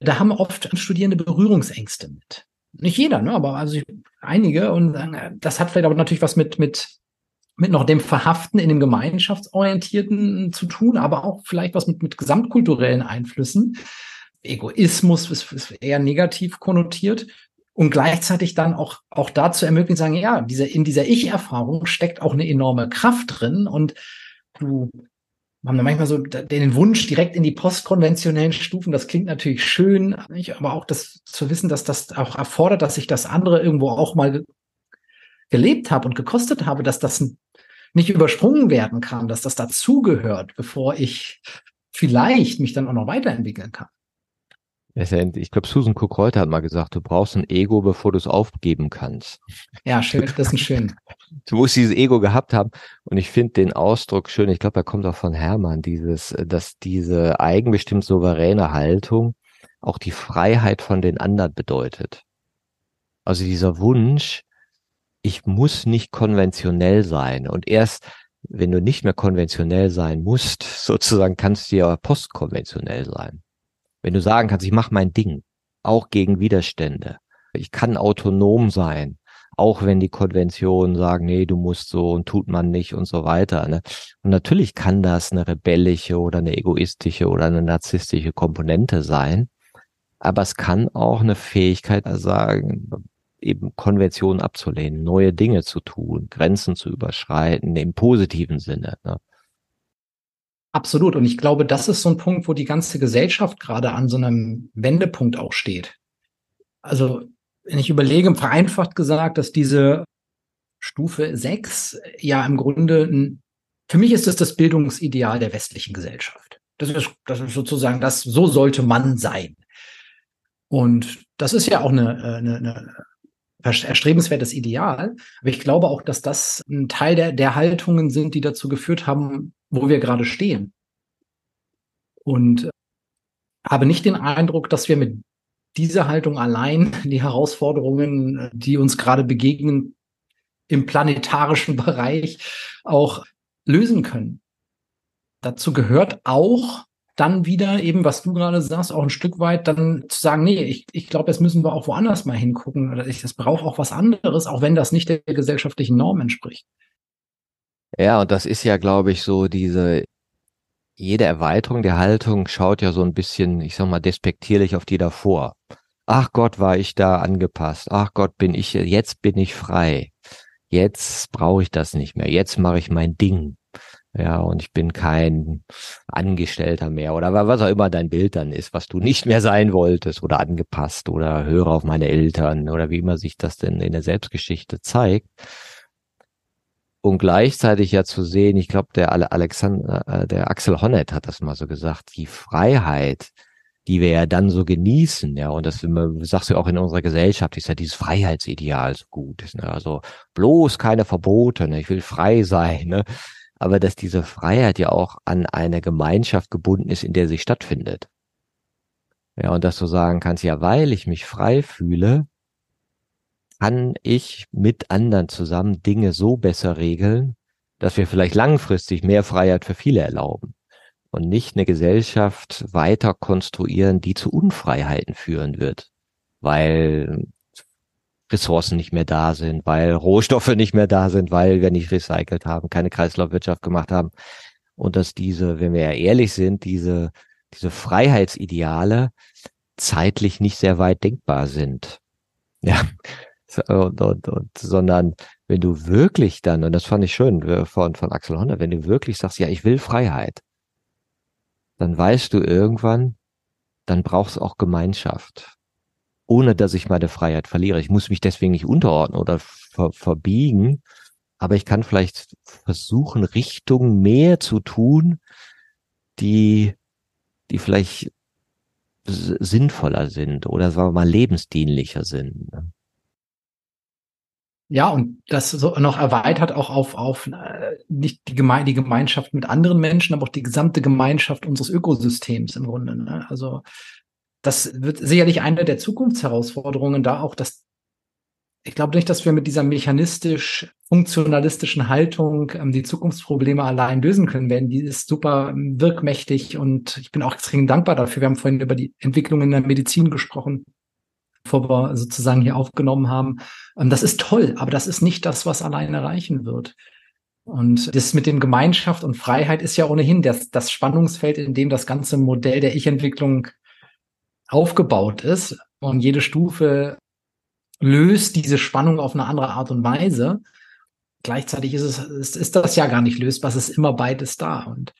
da haben oft Studierende Berührungsängste mit. Nicht jeder, ne? aber also einige und äh, das hat vielleicht aber natürlich was mit, mit, mit noch dem Verhaften in dem Gemeinschaftsorientierten zu tun, aber auch vielleicht was mit, mit gesamtkulturellen Einflüssen. Egoismus ist, ist eher negativ konnotiert und gleichzeitig dann auch, auch dazu ermöglichen, sagen, ja, diese, in dieser Ich-Erfahrung steckt auch eine enorme Kraft drin und du haben manchmal so den Wunsch direkt in die postkonventionellen Stufen. Das klingt natürlich schön, aber auch das zu wissen, dass das auch erfordert, dass ich das andere irgendwo auch mal gelebt habe und gekostet habe, dass das nicht übersprungen werden kann, dass das dazugehört, bevor ich vielleicht mich dann auch noch weiterentwickeln kann. Ich glaube, Susan Cook-Reuter hat mal gesagt, du brauchst ein Ego, bevor du es aufgeben kannst. Ja, schön, das ist schön. [laughs] Du musst dieses Ego gehabt haben. Und ich finde den Ausdruck schön. Ich glaube, er kommt auch von Hermann, dieses, dass diese eigenbestimmt souveräne Haltung auch die Freiheit von den anderen bedeutet. Also dieser Wunsch, ich muss nicht konventionell sein. Und erst, wenn du nicht mehr konventionell sein musst, [laughs] sozusagen kannst du ja postkonventionell sein. Wenn du sagen kannst, ich mache mein Ding, auch gegen Widerstände. Ich kann autonom sein, auch wenn die Konventionen sagen, nee, du musst so und tut man nicht und so weiter. Ne? Und natürlich kann das eine rebellische oder eine egoistische oder eine narzisstische Komponente sein. Aber es kann auch eine Fähigkeit sagen, eben Konventionen abzulehnen, neue Dinge zu tun, Grenzen zu überschreiten, im positiven Sinne. Ne? Absolut. Und ich glaube, das ist so ein Punkt, wo die ganze Gesellschaft gerade an so einem Wendepunkt auch steht. Also, wenn ich überlege, vereinfacht gesagt, dass diese Stufe 6 ja im Grunde, für mich ist es das Bildungsideal der westlichen Gesellschaft. Das ist, das ist sozusagen das, so sollte man sein. Und das ist ja auch eine, äh, eine, eine erstrebenswertes Ideal. Aber ich glaube auch, dass das ein Teil der, der Haltungen sind, die dazu geführt haben, wo wir gerade stehen. Und habe nicht den Eindruck, dass wir mit dieser Haltung allein [laughs] die Herausforderungen, die uns gerade begegnen, im planetarischen [laughs] Bereich auch lösen können. Dazu gehört auch dann wieder eben, was du gerade sagst, auch ein Stück weit dann zu sagen, nee, ich, ich glaube, jetzt müssen wir auch woanders mal hingucken oder ich das brauche auch was anderes, auch wenn das nicht der gesellschaftlichen Norm entspricht. Ja, und das ist ja, glaube ich, so diese, jede Erweiterung der Haltung schaut ja so ein bisschen, ich sag mal, despektierlich auf die davor. Ach Gott, war ich da angepasst. Ach Gott, bin ich, jetzt bin ich frei. Jetzt brauche ich das nicht mehr. Jetzt mache ich mein Ding. Ja, und ich bin kein Angestellter mehr oder was auch immer dein Bild dann ist, was du nicht mehr sein wolltest oder angepasst oder höre auf meine Eltern oder wie immer sich das denn in der Selbstgeschichte zeigt und gleichzeitig ja zu sehen, ich glaube, der Alexander, äh, der Axel Honneth hat das mal so gesagt, die Freiheit, die wir ja dann so genießen, ja, und das sagst du auch in unserer Gesellschaft, ist ja dieses Freiheitsideal so gut. Ne? Also bloß keine Verbote, ne? ich will frei sein, ne? Aber dass diese Freiheit ja auch an eine Gemeinschaft gebunden ist, in der sie stattfindet. Ja, und dass du sagen kannst, ja, weil ich mich frei fühle, kann ich mit anderen zusammen Dinge so besser regeln, dass wir vielleicht langfristig mehr Freiheit für viele erlauben und nicht eine Gesellschaft weiter konstruieren, die zu Unfreiheiten führen wird, weil Ressourcen nicht mehr da sind, weil Rohstoffe nicht mehr da sind, weil wir nicht recycelt haben, keine Kreislaufwirtschaft gemacht haben und dass diese, wenn wir ehrlich sind, diese diese Freiheitsideale zeitlich nicht sehr weit denkbar sind. Ja, und, und, und, sondern wenn du wirklich dann, und das fand ich schön äh, von, von Axel Honda, wenn du wirklich sagst, ja, ich will Freiheit, dann weißt du irgendwann, dann brauchst du auch Gemeinschaft. Ohne dass ich meine Freiheit verliere. Ich muss mich deswegen nicht unterordnen oder ver verbiegen, aber ich kann vielleicht versuchen, Richtungen mehr zu tun, die, die vielleicht sinnvoller sind oder sagen wir mal lebensdienlicher sind. Ne? Ja, und das so noch erweitert auch auf, auf äh, nicht die, Geme die Gemeinschaft mit anderen Menschen, aber auch die gesamte Gemeinschaft unseres Ökosystems im Grunde. Ne? Also das wird sicherlich eine der Zukunftsherausforderungen, da auch das ich glaube nicht, dass wir mit dieser mechanistisch funktionalistischen Haltung ähm, die Zukunftsprobleme allein lösen können werden. Die ist super ähm, wirkmächtig und ich bin auch extrem dankbar dafür. Wir haben vorhin über die Entwicklung in der Medizin gesprochen, bevor wir sozusagen hier aufgenommen haben. Ähm, das ist toll, aber das ist nicht das, was allein erreichen wird. Und das mit dem Gemeinschaft und Freiheit ist ja ohnehin das, das Spannungsfeld, in dem das ganze Modell der Ich-Entwicklung aufgebaut ist. Und jede Stufe löst diese Spannung auf eine andere Art und Weise. Gleichzeitig ist es, ist, ist das ja gar nicht lösbar, es ist immer beides da. Und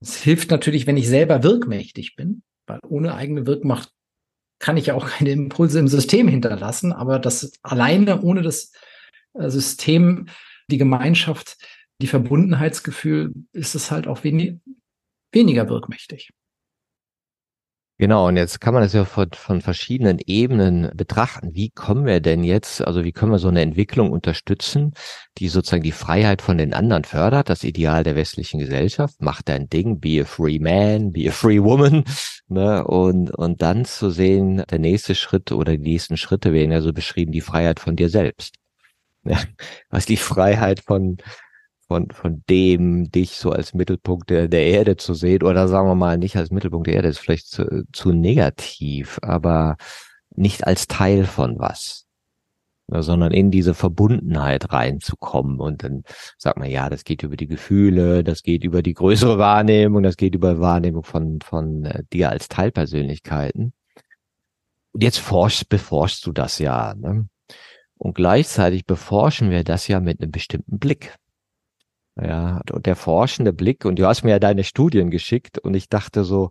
es hilft natürlich, wenn ich selber wirkmächtig bin, weil ohne eigene Wirkmacht kann ich ja auch [laughs] keine Impulse im System hinterlassen, aber das alleine ohne das äh, System, die Gemeinschaft, die Verbundenheitsgefühl, ist es halt auch wenig, weniger wirkmächtig. Genau, und jetzt kann man das ja von, von verschiedenen Ebenen betrachten. Wie kommen wir denn jetzt, also wie können wir so eine Entwicklung unterstützen, die sozusagen die Freiheit von den anderen fördert, das Ideal der westlichen Gesellschaft, macht dein Ding, be a free man, be a free woman, [laughs] ne, und, und dann zu sehen, der nächste Schritt oder die nächsten Schritte werden ja so beschrieben, die Freiheit von dir selbst. [laughs] Ja, was die Freiheit von, von, von dem, dich so als Mittelpunkt der, der Erde zu sehen, oder sagen wir mal, nicht als Mittelpunkt der Erde, ist vielleicht zu, zu negativ, aber nicht als Teil von was, sondern in diese Verbundenheit reinzukommen. Und dann sagt man, ja, das geht über die Gefühle, das geht über die größere Wahrnehmung, das geht über Wahrnehmung von, von äh, dir als Teilpersönlichkeiten. Und jetzt forschst, beforschst du das ja. Ne? Und gleichzeitig beforschen wir das ja mit einem bestimmten Blick. Ja, der forschende Blick, und du hast mir ja deine Studien geschickt und ich dachte so,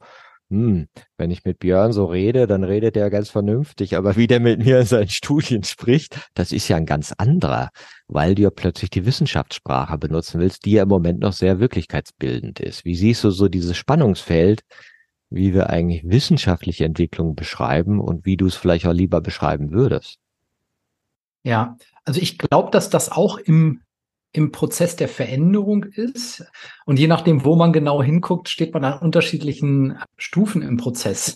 hm, wenn ich mit Björn so rede, dann redet er ganz vernünftig, aber wie der mit mir in seinen Studien spricht, das ist ja ein ganz anderer, weil du ja plötzlich die Wissenschaftssprache benutzen willst, die ja im Moment noch sehr wirklichkeitsbildend ist. Wie siehst du so dieses Spannungsfeld, wie wir eigentlich wissenschaftliche Entwicklung beschreiben und wie du es vielleicht auch lieber beschreiben würdest? Ja, also ich glaube, dass das auch im im Prozess der Veränderung ist. Und je nachdem, wo man genau hinguckt, steht man an unterschiedlichen Stufen im Prozess.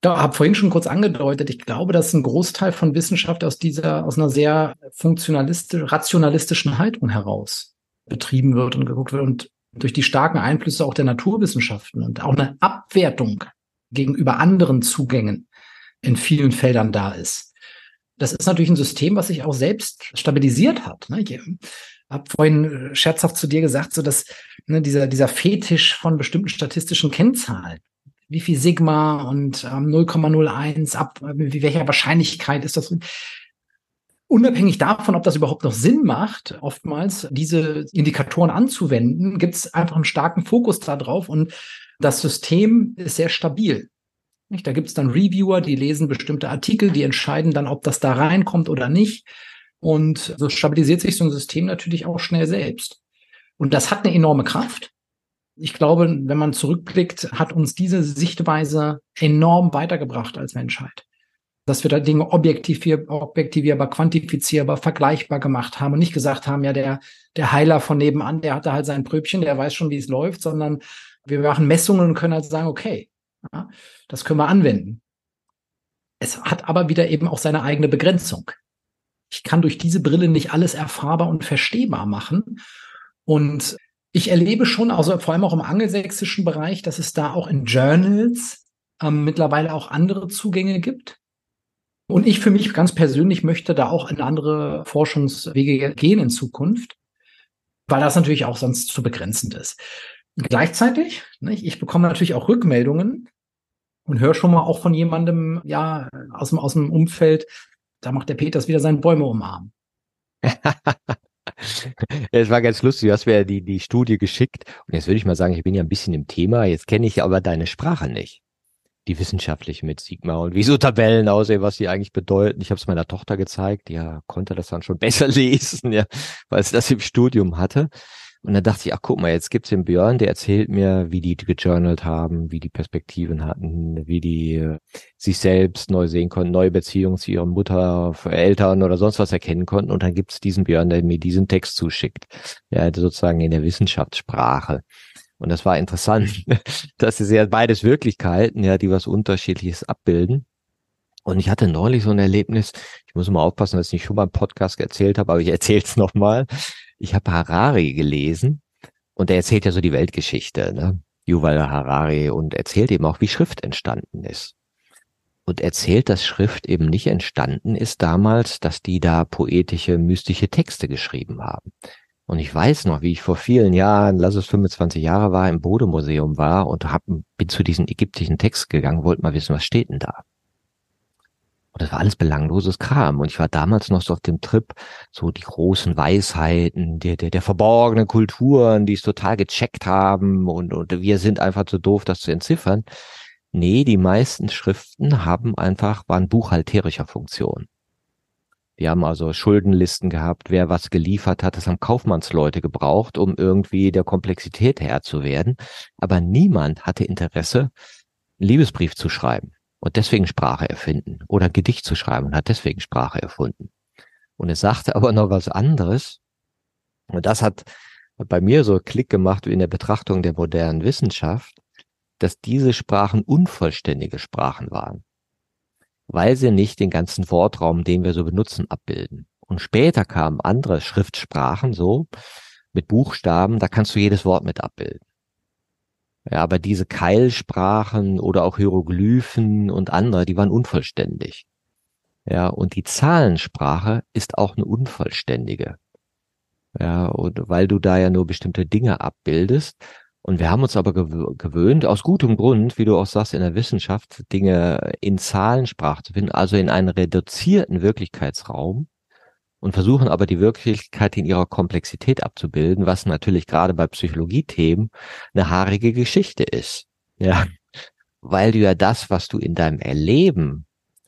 Da habe vorhin schon kurz angedeutet, ich glaube, dass ein Großteil von Wissenschaft aus dieser, aus einer sehr funktionalistisch, rationalistischen Haltung heraus betrieben wird und geguckt wird und durch die starken Einflüsse auch der Naturwissenschaften und auch eine Abwertung gegenüber anderen Zugängen in vielen Feldern da ist. Das ist natürlich ein System, was sich auch selbst stabilisiert hat. Ne? Habe vorhin äh, scherzhaft zu dir gesagt, so dass ne, dieser, dieser Fetisch von bestimmten statistischen Kennzahlen, wie viel Sigma und ähm, 0,01 ab, wie welcher Wahrscheinlichkeit ist das? Unabhängig davon, ob das überhaupt noch Sinn macht, oftmals diese Indikatoren anzuwenden, gibt es einfach einen starken Fokus darauf und das System ist sehr stabil. Nicht? Da gibt es dann Reviewer, die lesen bestimmte Artikel, die entscheiden dann, ob das da reinkommt oder nicht. Und so stabilisiert sich so ein System natürlich auch schnell selbst. Und das hat eine enorme Kraft. Ich glaube, wenn man zurückblickt, hat uns diese Sichtweise enorm weitergebracht als Menschheit. Dass wir da Dinge objektivier, objektivierbar, quantifizierbar, vergleichbar gemacht haben und nicht gesagt haben, ja, der, der Heiler von nebenan, der hatte halt sein Pröbchen, der weiß schon, wie es läuft, sondern wir machen Messungen und können halt sagen, okay, ja, das können wir anwenden. Es hat aber wieder eben auch seine eigene Begrenzung ich kann durch diese Brille nicht alles erfahrbar und verstehbar machen. Und ich erlebe schon, also vor allem auch im angelsächsischen Bereich, dass es da auch in Journals ähm, mittlerweile auch andere Zugänge gibt. Und ich für mich ganz persönlich möchte da auch in andere Forschungswege gehen in Zukunft, weil das natürlich auch sonst zu begrenzend ist. Gleichzeitig, ne, ich bekomme natürlich auch Rückmeldungen und höre schon mal auch von jemandem, ja, aus dem, aus dem Umfeld, da macht der Peters wieder seine Bäume umarmen. [laughs] Es war ganz lustig, du hast mir ja die, die Studie geschickt. Und jetzt würde ich mal sagen, ich bin ja ein bisschen im Thema. Jetzt kenne ich aber deine Sprache nicht. Die wissenschaftliche mit Sigma und wie so Tabellen aussehen, was die eigentlich bedeuten. Ich habe es meiner Tochter gezeigt, die konnte das dann schon [laughs] besser lesen, ja, weil sie das im Studium hatte. Und dann dachte ich, ach guck mal, jetzt gibt's den Björn, der erzählt mir, wie die gejournalt haben, wie die Perspektiven hatten, wie die äh, sich selbst neu sehen konnten, neue Beziehungen zu ihrer Mutter, Eltern oder sonst was erkennen konnten. Und dann gibt's diesen Björn, der mir diesen Text zuschickt. Ja, sozusagen in der Wissenschaftssprache. Und das war interessant, [laughs] dass sie ja beides Wirklichkeiten, ja, die was Unterschiedliches abbilden. Und ich hatte neulich so ein Erlebnis, ich muss mal aufpassen, dass ich nicht schon mal im Podcast erzählt habe, aber ich erzähle es nochmal. Ich habe Harari gelesen und er erzählt ja so die Weltgeschichte, ne? Yuval Harari und erzählt eben auch, wie Schrift entstanden ist. Und erzählt, dass Schrift eben nicht entstanden ist damals, dass die da poetische, mystische Texte geschrieben haben. Und ich weiß noch, wie ich vor vielen Jahren, lass es 25 Jahre war, im Bodemuseum war und hab, bin zu diesem ägyptischen Text gegangen, wollte mal wissen, was steht denn da? Und das war alles belangloses Kram. Und ich war damals noch so auf dem Trip, so die großen Weisheiten, der, der, der verborgenen Kulturen, die es total gecheckt haben und, und wir sind einfach zu doof, das zu entziffern. Nee, die meisten Schriften haben einfach, waren buchhalterischer Funktion. Die haben also Schuldenlisten gehabt, wer was geliefert hat. Das haben Kaufmannsleute gebraucht, um irgendwie der Komplexität Herr zu werden. Aber niemand hatte Interesse, einen Liebesbrief zu schreiben und deswegen Sprache erfinden oder ein Gedicht zu schreiben und hat deswegen Sprache erfunden. Und es sagte [laughs] aber noch was anderes. Und das hat bei mir so Klick gemacht wie in der Betrachtung der modernen Wissenschaft, dass diese Sprachen unvollständige Sprachen waren weil sie nicht den ganzen Wortraum, den wir so benutzen, abbilden. Und später kamen andere Schriftsprachen so mit Buchstaben, da kannst du jedes Wort mit abbilden. Ja, aber diese Keilsprachen oder auch Hieroglyphen und andere, die waren unvollständig. Ja, und die Zahlensprache ist auch eine unvollständige. Ja, und weil du da ja nur bestimmte Dinge abbildest und wir haben uns aber gewöhnt, aus gutem Grund, wie du auch sagst, in der Wissenschaft, Dinge in Zahlensprache zu finden, also in einen reduzierten Wirklichkeitsraum und versuchen aber die Wirklichkeit in ihrer Komplexität abzubilden, was natürlich gerade bei Psychologie-Themen eine haarige Geschichte ist. Ja. Weil du ja das, was du in deinem Erleben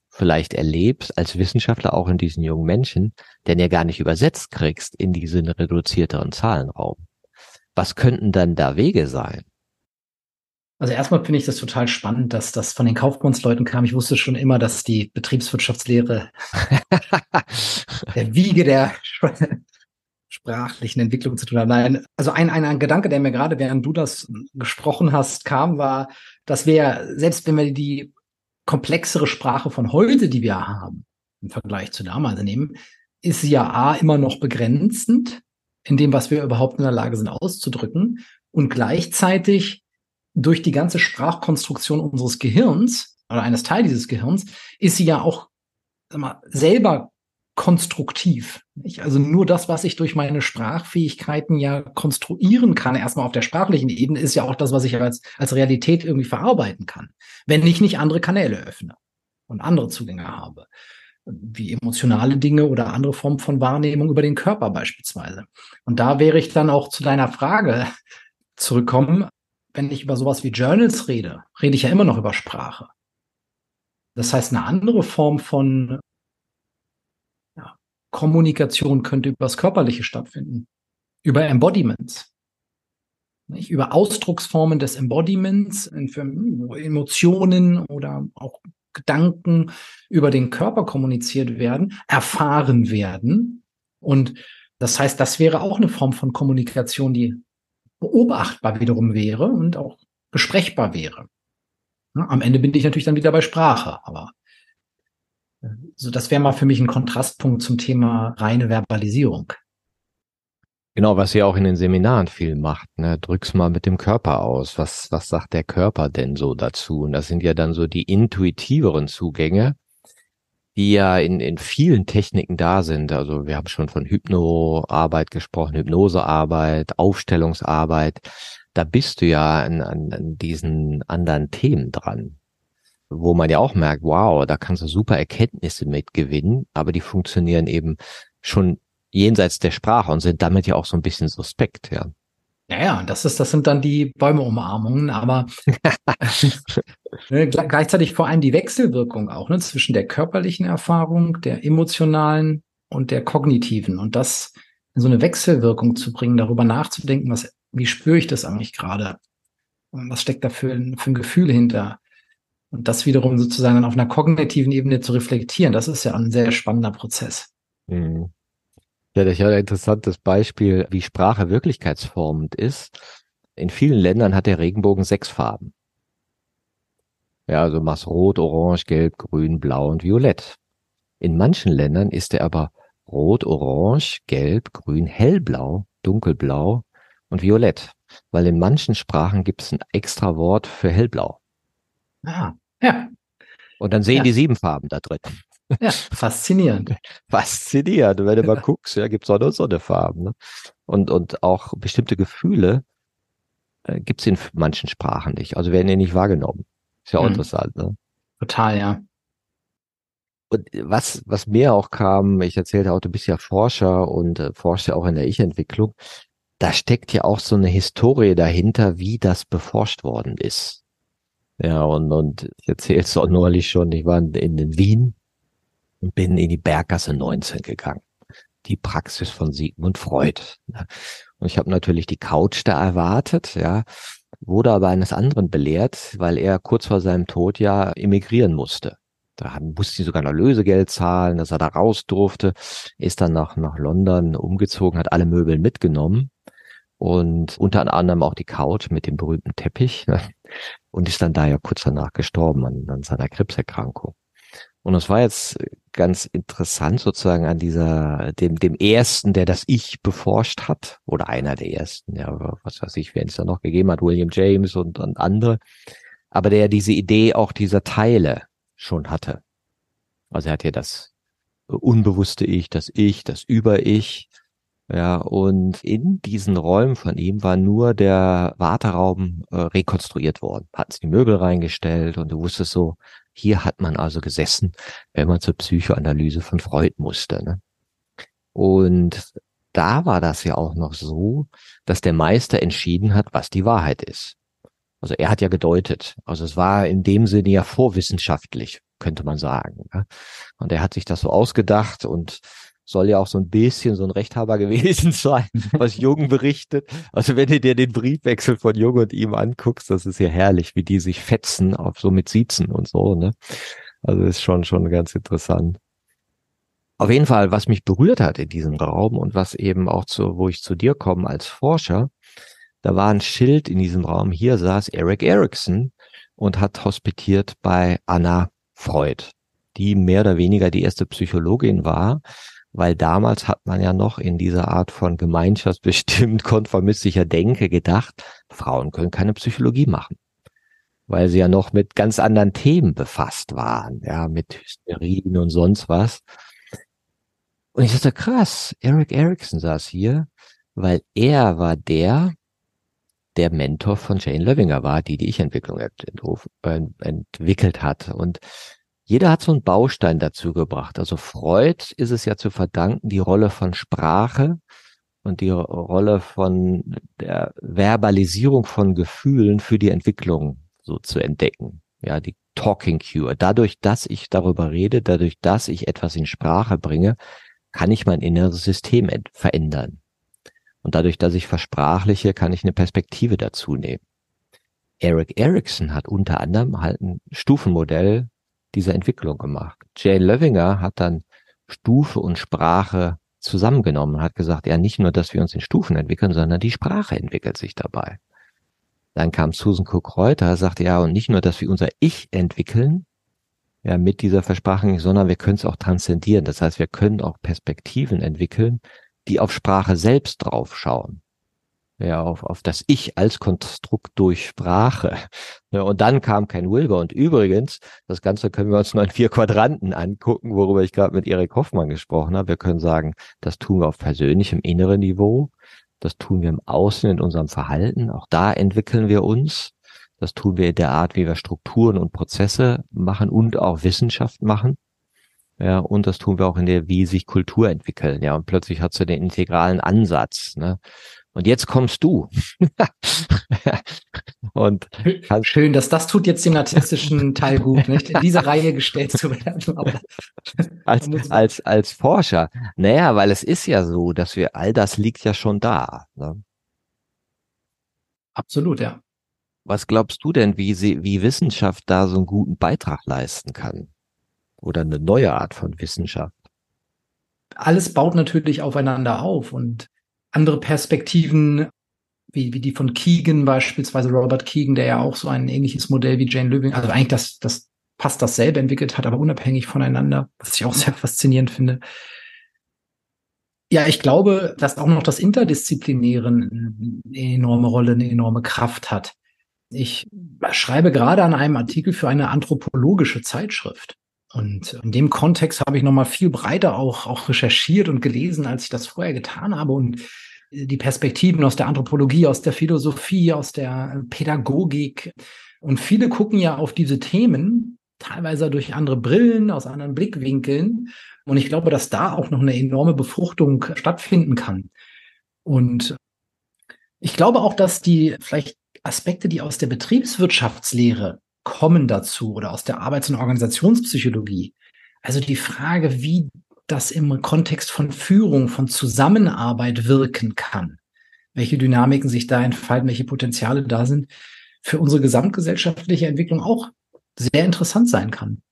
vielleicht erlebst, als Wissenschaftler auch in diesen jungen Menschen, denn ja gar nicht übersetzt kriegst in diesen reduzierteren Zahlenraum. Was könnten dann da Wege sein? Also erstmal finde ich das total spannend, dass das von den Kaufmannsleuten kam. Ich wusste schon immer, dass die Betriebswirtschaftslehre [laughs] der Wiege der [laughs] sprachlichen Entwicklung zu tun hat. Nein, also ein, ein, ein Gedanke, der mir gerade, während du das gesprochen hast, kam, war, dass wir, selbst wenn wir die komplexere Sprache von heute, die wir haben, im Vergleich zu damals nehmen, ist sie ja A immer noch begrenzend in dem, was wir überhaupt in der Lage sind auszudrücken und gleichzeitig durch die ganze Sprachkonstruktion unseres Gehirns oder eines Teil dieses Gehirns ist sie ja auch mal, selber konstruktiv. Nicht? Also nur das, was ich durch meine Sprachfähigkeiten ja konstruieren kann, erstmal auf der sprachlichen Ebene, ist ja auch das, was ich als, als Realität irgendwie verarbeiten kann, wenn ich nicht andere Kanäle öffne und andere Zugänge habe wie emotionale Dinge oder andere Formen von Wahrnehmung über den Körper beispielsweise. Und da wäre ich dann auch zu deiner Frage zurückkommen. Wenn ich über sowas wie Journals rede, rede ich ja immer noch über Sprache. Das heißt, eine andere Form von ja, Kommunikation könnte über das Körperliche stattfinden, über Embodiments, nicht? über Ausdrucksformen des Embodiments, für Emotionen oder auch Gedanken über den Körper kommuniziert werden, erfahren werden. Und das heißt, das wäre auch eine Form von Kommunikation, die beobachtbar wiederum wäre und auch besprechbar wäre. Am Ende bin ich natürlich dann wieder bei Sprache, aber äh, so das wäre mal für mich ein Kontrastpunkt zum Thema reine Verbalisierung. Genau, was ihr auch in den Seminaren viel macht, ne? Drück's mal mit dem Körper aus. Was, was sagt der Körper denn so dazu? Und das sind ja dann so die intuitiveren Zugänge, die ja in, in vielen Techniken da sind. Also wir haben schon von Hypnoarbeit gesprochen, Hypnosearbeit, Aufstellungsarbeit. Da bist du ja an, an, an diesen anderen Themen dran wo man ja auch merkt, wow, da kannst du super Erkenntnisse mitgewinnen, aber die funktionieren eben schon jenseits der Sprache und sind damit ja auch so ein bisschen suspekt, ja. Ja, ja, das ist, das sind dann die Bäumeumarmungen, aber [laughs] ne, gleichzeitig vor allem die Wechselwirkung auch, ne, zwischen der körperlichen Erfahrung, der emotionalen und der kognitiven und das in so eine Wechselwirkung zu bringen, darüber nachzudenken, was, wie spüre ich das eigentlich gerade? Was steckt da für, für ein Gefühl hinter? Und das wiederum sozusagen dann auf einer kognitiven Ebene zu reflektieren, das ist ja ein sehr spannender Prozess. Mhm. Ja, das ist ja ein interessantes Beispiel, wie Sprache wirklichkeitsformend ist. In vielen Ländern hat der Regenbogen sechs Farben. Ja, also machst rot, orange, gelb, grün, blau und violett. In manchen Ländern ist er aber rot, orange, gelb, grün, hellblau, dunkelblau und violett. Weil in manchen Sprachen gibt es ein extra Wort für hellblau. Ah, ja. Und dann sehen Ja. die sieben Farben da drin. Ja, faszinierend. [laughs] Faszinierend. Und wenn du mal guckst, ja, gibt's auch noch so eine Farben. Ne? Und, und auch bestimmte Gefühle äh, gibt's in manchen Sprachen nicht. Also werden die nicht wahrgenommen. Ist ja auch Mhm. interessant. Ne? Total, ja. Und was, was mir auch kam, ich erzählte auch, du bist ja Forscher und äh, forschst ja auch in der Ich-Entwicklung. Da steckt ja auch so eine Historie dahinter, wie das beforscht worden ist. Ja, und, und ich erzählte es auch neulich schon, ich war in, in Wien und bin in die Berggasse 19 gegangen. Die Praxis von Sigmund Freud. ne? Und ich habe natürlich die Couch da erwartet, ja, wurde aber eines anderen belehrt, weil er kurz vor seinem Tod ja emigrieren musste. Da musste sie sogar noch Lösegeld zahlen, dass er da raus durfte, ist dann nach, nach London umgezogen, hat alle Möbel mitgenommen und unter anderem auch die Couch mit dem berühmten Teppich ne? und ist dann da ja kurz danach gestorben an, an seiner Krebserkrankung. Und es war jetzt ganz interessant sozusagen an dieser, dem, dem ersten, der das Ich beforscht hat, oder einer der ersten, ja, was weiß ich, wer es da noch gegeben hat, William James und, und andere, aber der diese Idee auch dieser Teile schon hatte. Also er hat ja das unbewusste Ich, das Ich, das Über-Ich, ja, und in diesen Räumen von ihm war nur der Warteraum äh, rekonstruiert worden. Hatten sie die Möbel reingestellt und du wusstest so, hier hat man also gesessen, wenn man zur Psychoanalyse von Freud musste. Ne? Und da war das ja auch noch so, dass der Meister entschieden hat, was die Wahrheit ist. Also er hat ja gedeutet. Also es war in dem Sinne ja vorwissenschaftlich, könnte man sagen. Ne? Und er hat sich das so ausgedacht und soll ja auch so ein bisschen so ein Rechthaber [laughs] gewesen sein, was Jung berichtet. Also wenn du dir den Briefwechsel von Jung und ihm anguckst, das ist ja herrlich, wie die sich fetzen, auf so mit Siezen und so, ne? Also ist schon, schon ganz interessant. Auf jeden Fall, was mich berührt hat in diesem Raum und was eben auch zu, wo ich zu dir komme als Forscher, da war ein Schild in diesem Raum, hier saß Eric Erickson und hat hospitiert bei Anna Freud, die mehr oder weniger die erste Psychologin war, weil damals hat man ja noch in dieser Art von gemeinschaftsbestimmt [laughs] konformistischer Denke gedacht, Frauen können keine Psychologie machen, weil sie ja noch mit ganz anderen Themen befasst waren, ja, mit Hysterien und sonst was. Und ich dachte, krass, Eric Erickson saß hier, weil er war der, der Mentor von Jane Löwinger war, die die Ich-Entwicklung ent entwickelt hat. Und jeder hat so einen Baustein dazu gebracht. Also Freud ist es ja zu verdanken, die Rolle von Sprache und die Rolle von der Verbalisierung von Gefühlen für die Entwicklung so zu entdecken. Ja, die Talking Cure. Dadurch, dass ich darüber rede, dadurch, dass ich etwas in Sprache bringe, kann ich mein inneres System verändern. Und dadurch, dass ich versprachliche, kann ich eine Perspektive dazu nehmen. Eric Erickson hat unter anderem halt ein Stufenmodell dieser Entwicklung gemacht. Jane Löwinger hat dann Stufe und Sprache zusammengenommen und hat gesagt, ja, nicht nur, dass wir uns in Stufen entwickeln, sondern die Sprache entwickelt sich dabei. Dann kam Susan Cook Reuter, sagte, ja, und nicht nur, dass wir unser Ich entwickeln, ja, mit dieser Versprachung, sondern wir können es auch transzendieren. Das heißt, wir können auch Perspektiven entwickeln, die auf Sprache selbst draufschauen. Ja, auf, auf das Ich als Konstrukt durch Sprache. Ja, und dann kam kein Wilber. Und übrigens, das Ganze können wir uns nur in vier Quadranten angucken, worüber ich gerade mit Erik Hoffmann gesprochen habe. Wir können sagen, das tun wir auf persönlichem inneren Niveau. Das tun wir im Außen, in unserem Verhalten. Auch da entwickeln wir uns. Das tun wir in der Art, wie wir Strukturen und Prozesse machen und auch Wissenschaft machen. Ja, und das tun wir auch in der, wie sich Kultur entwickeln. Ja, und plötzlich hat sie den integralen Ansatz. Ne? Und jetzt kommst du. [laughs] und schön, dass das tut jetzt dem narzisstischen [laughs] Teil gut, nicht in diese Reihe gestellt zu werden. [laughs] Als, als, als Forscher. Naja, weil es ist ja so, dass wir, all das liegt ja schon da. Ne? Absolut, ja. Was glaubst du denn, wie sie, wie Wissenschaft da so einen guten Beitrag leisten kann? Oder eine neue Art von Wissenschaft? Alles baut natürlich aufeinander auf und andere Perspektiven wie, wie die von Keegan beispielsweise, Robert Keegan, der ja auch so ein ähnliches Modell wie Jane Löwing, also eigentlich das, das passt dasselbe entwickelt hat, aber unabhängig voneinander, was ich auch sehr faszinierend finde. Ja, ich glaube, dass auch noch das Interdisziplinäre eine enorme Rolle, eine enorme Kraft hat. Ich schreibe gerade an einem Artikel für eine anthropologische Zeitschrift. Und in dem Kontext habe ich nochmal viel breiter auch, auch recherchiert und gelesen, als ich das vorher getan habe. Und die Perspektiven aus der Anthropologie, aus der Philosophie, aus der Pädagogik. Und viele gucken ja auf diese Themen, teilweise durch andere Brillen, aus anderen Blickwinkeln. Und ich glaube, dass da auch noch eine enorme Befruchtung stattfinden kann. Und ich glaube auch, dass die vielleicht Aspekte, die aus der Betriebswirtschaftslehre kommen dazu oder aus der Arbeits- und Organisationspsychologie, also die Frage, wie das im Kontext von Führung, von Zusammenarbeit wirken kann, welche Dynamiken sich da entfalten, welche Potenziale da sind, für unsere gesamtgesellschaftliche Entwicklung auch sehr interessant sein kann.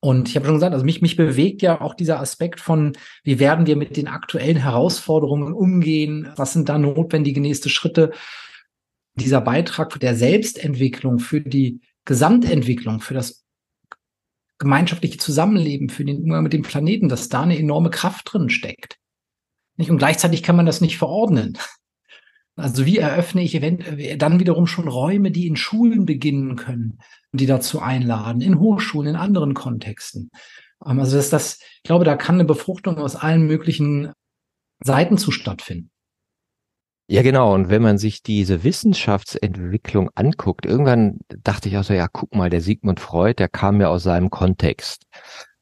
Und ich habe schon gesagt, also mich, mich bewegt ja auch dieser Aspekt von, wie werden wir mit den aktuellen Herausforderungen umgehen? Was sind da notwendige nächste Schritte? Dieser Beitrag der Selbstentwicklung für die Gesamtentwicklung, für das gemeinschaftliche Zusammenleben, für den Umgang mit dem Planeten, dass da eine enorme Kraft drin steckt. Nicht? Und gleichzeitig kann man das nicht verordnen. Also wie eröffne ich event dann wiederum schon Räume, die in Schulen beginnen können, die dazu einladen, in Hochschulen, in anderen Kontexten. Ähm, also das, das, ich glaube, da kann eine Befruchtung aus allen möglichen Seiten zu stattfinden. Ja, genau. Und wenn man sich diese Wissenschaftsentwicklung anguckt, irgendwann dachte ich auch so, ja, guck mal, der Sigmund Freud, der kam ja aus seinem Kontext.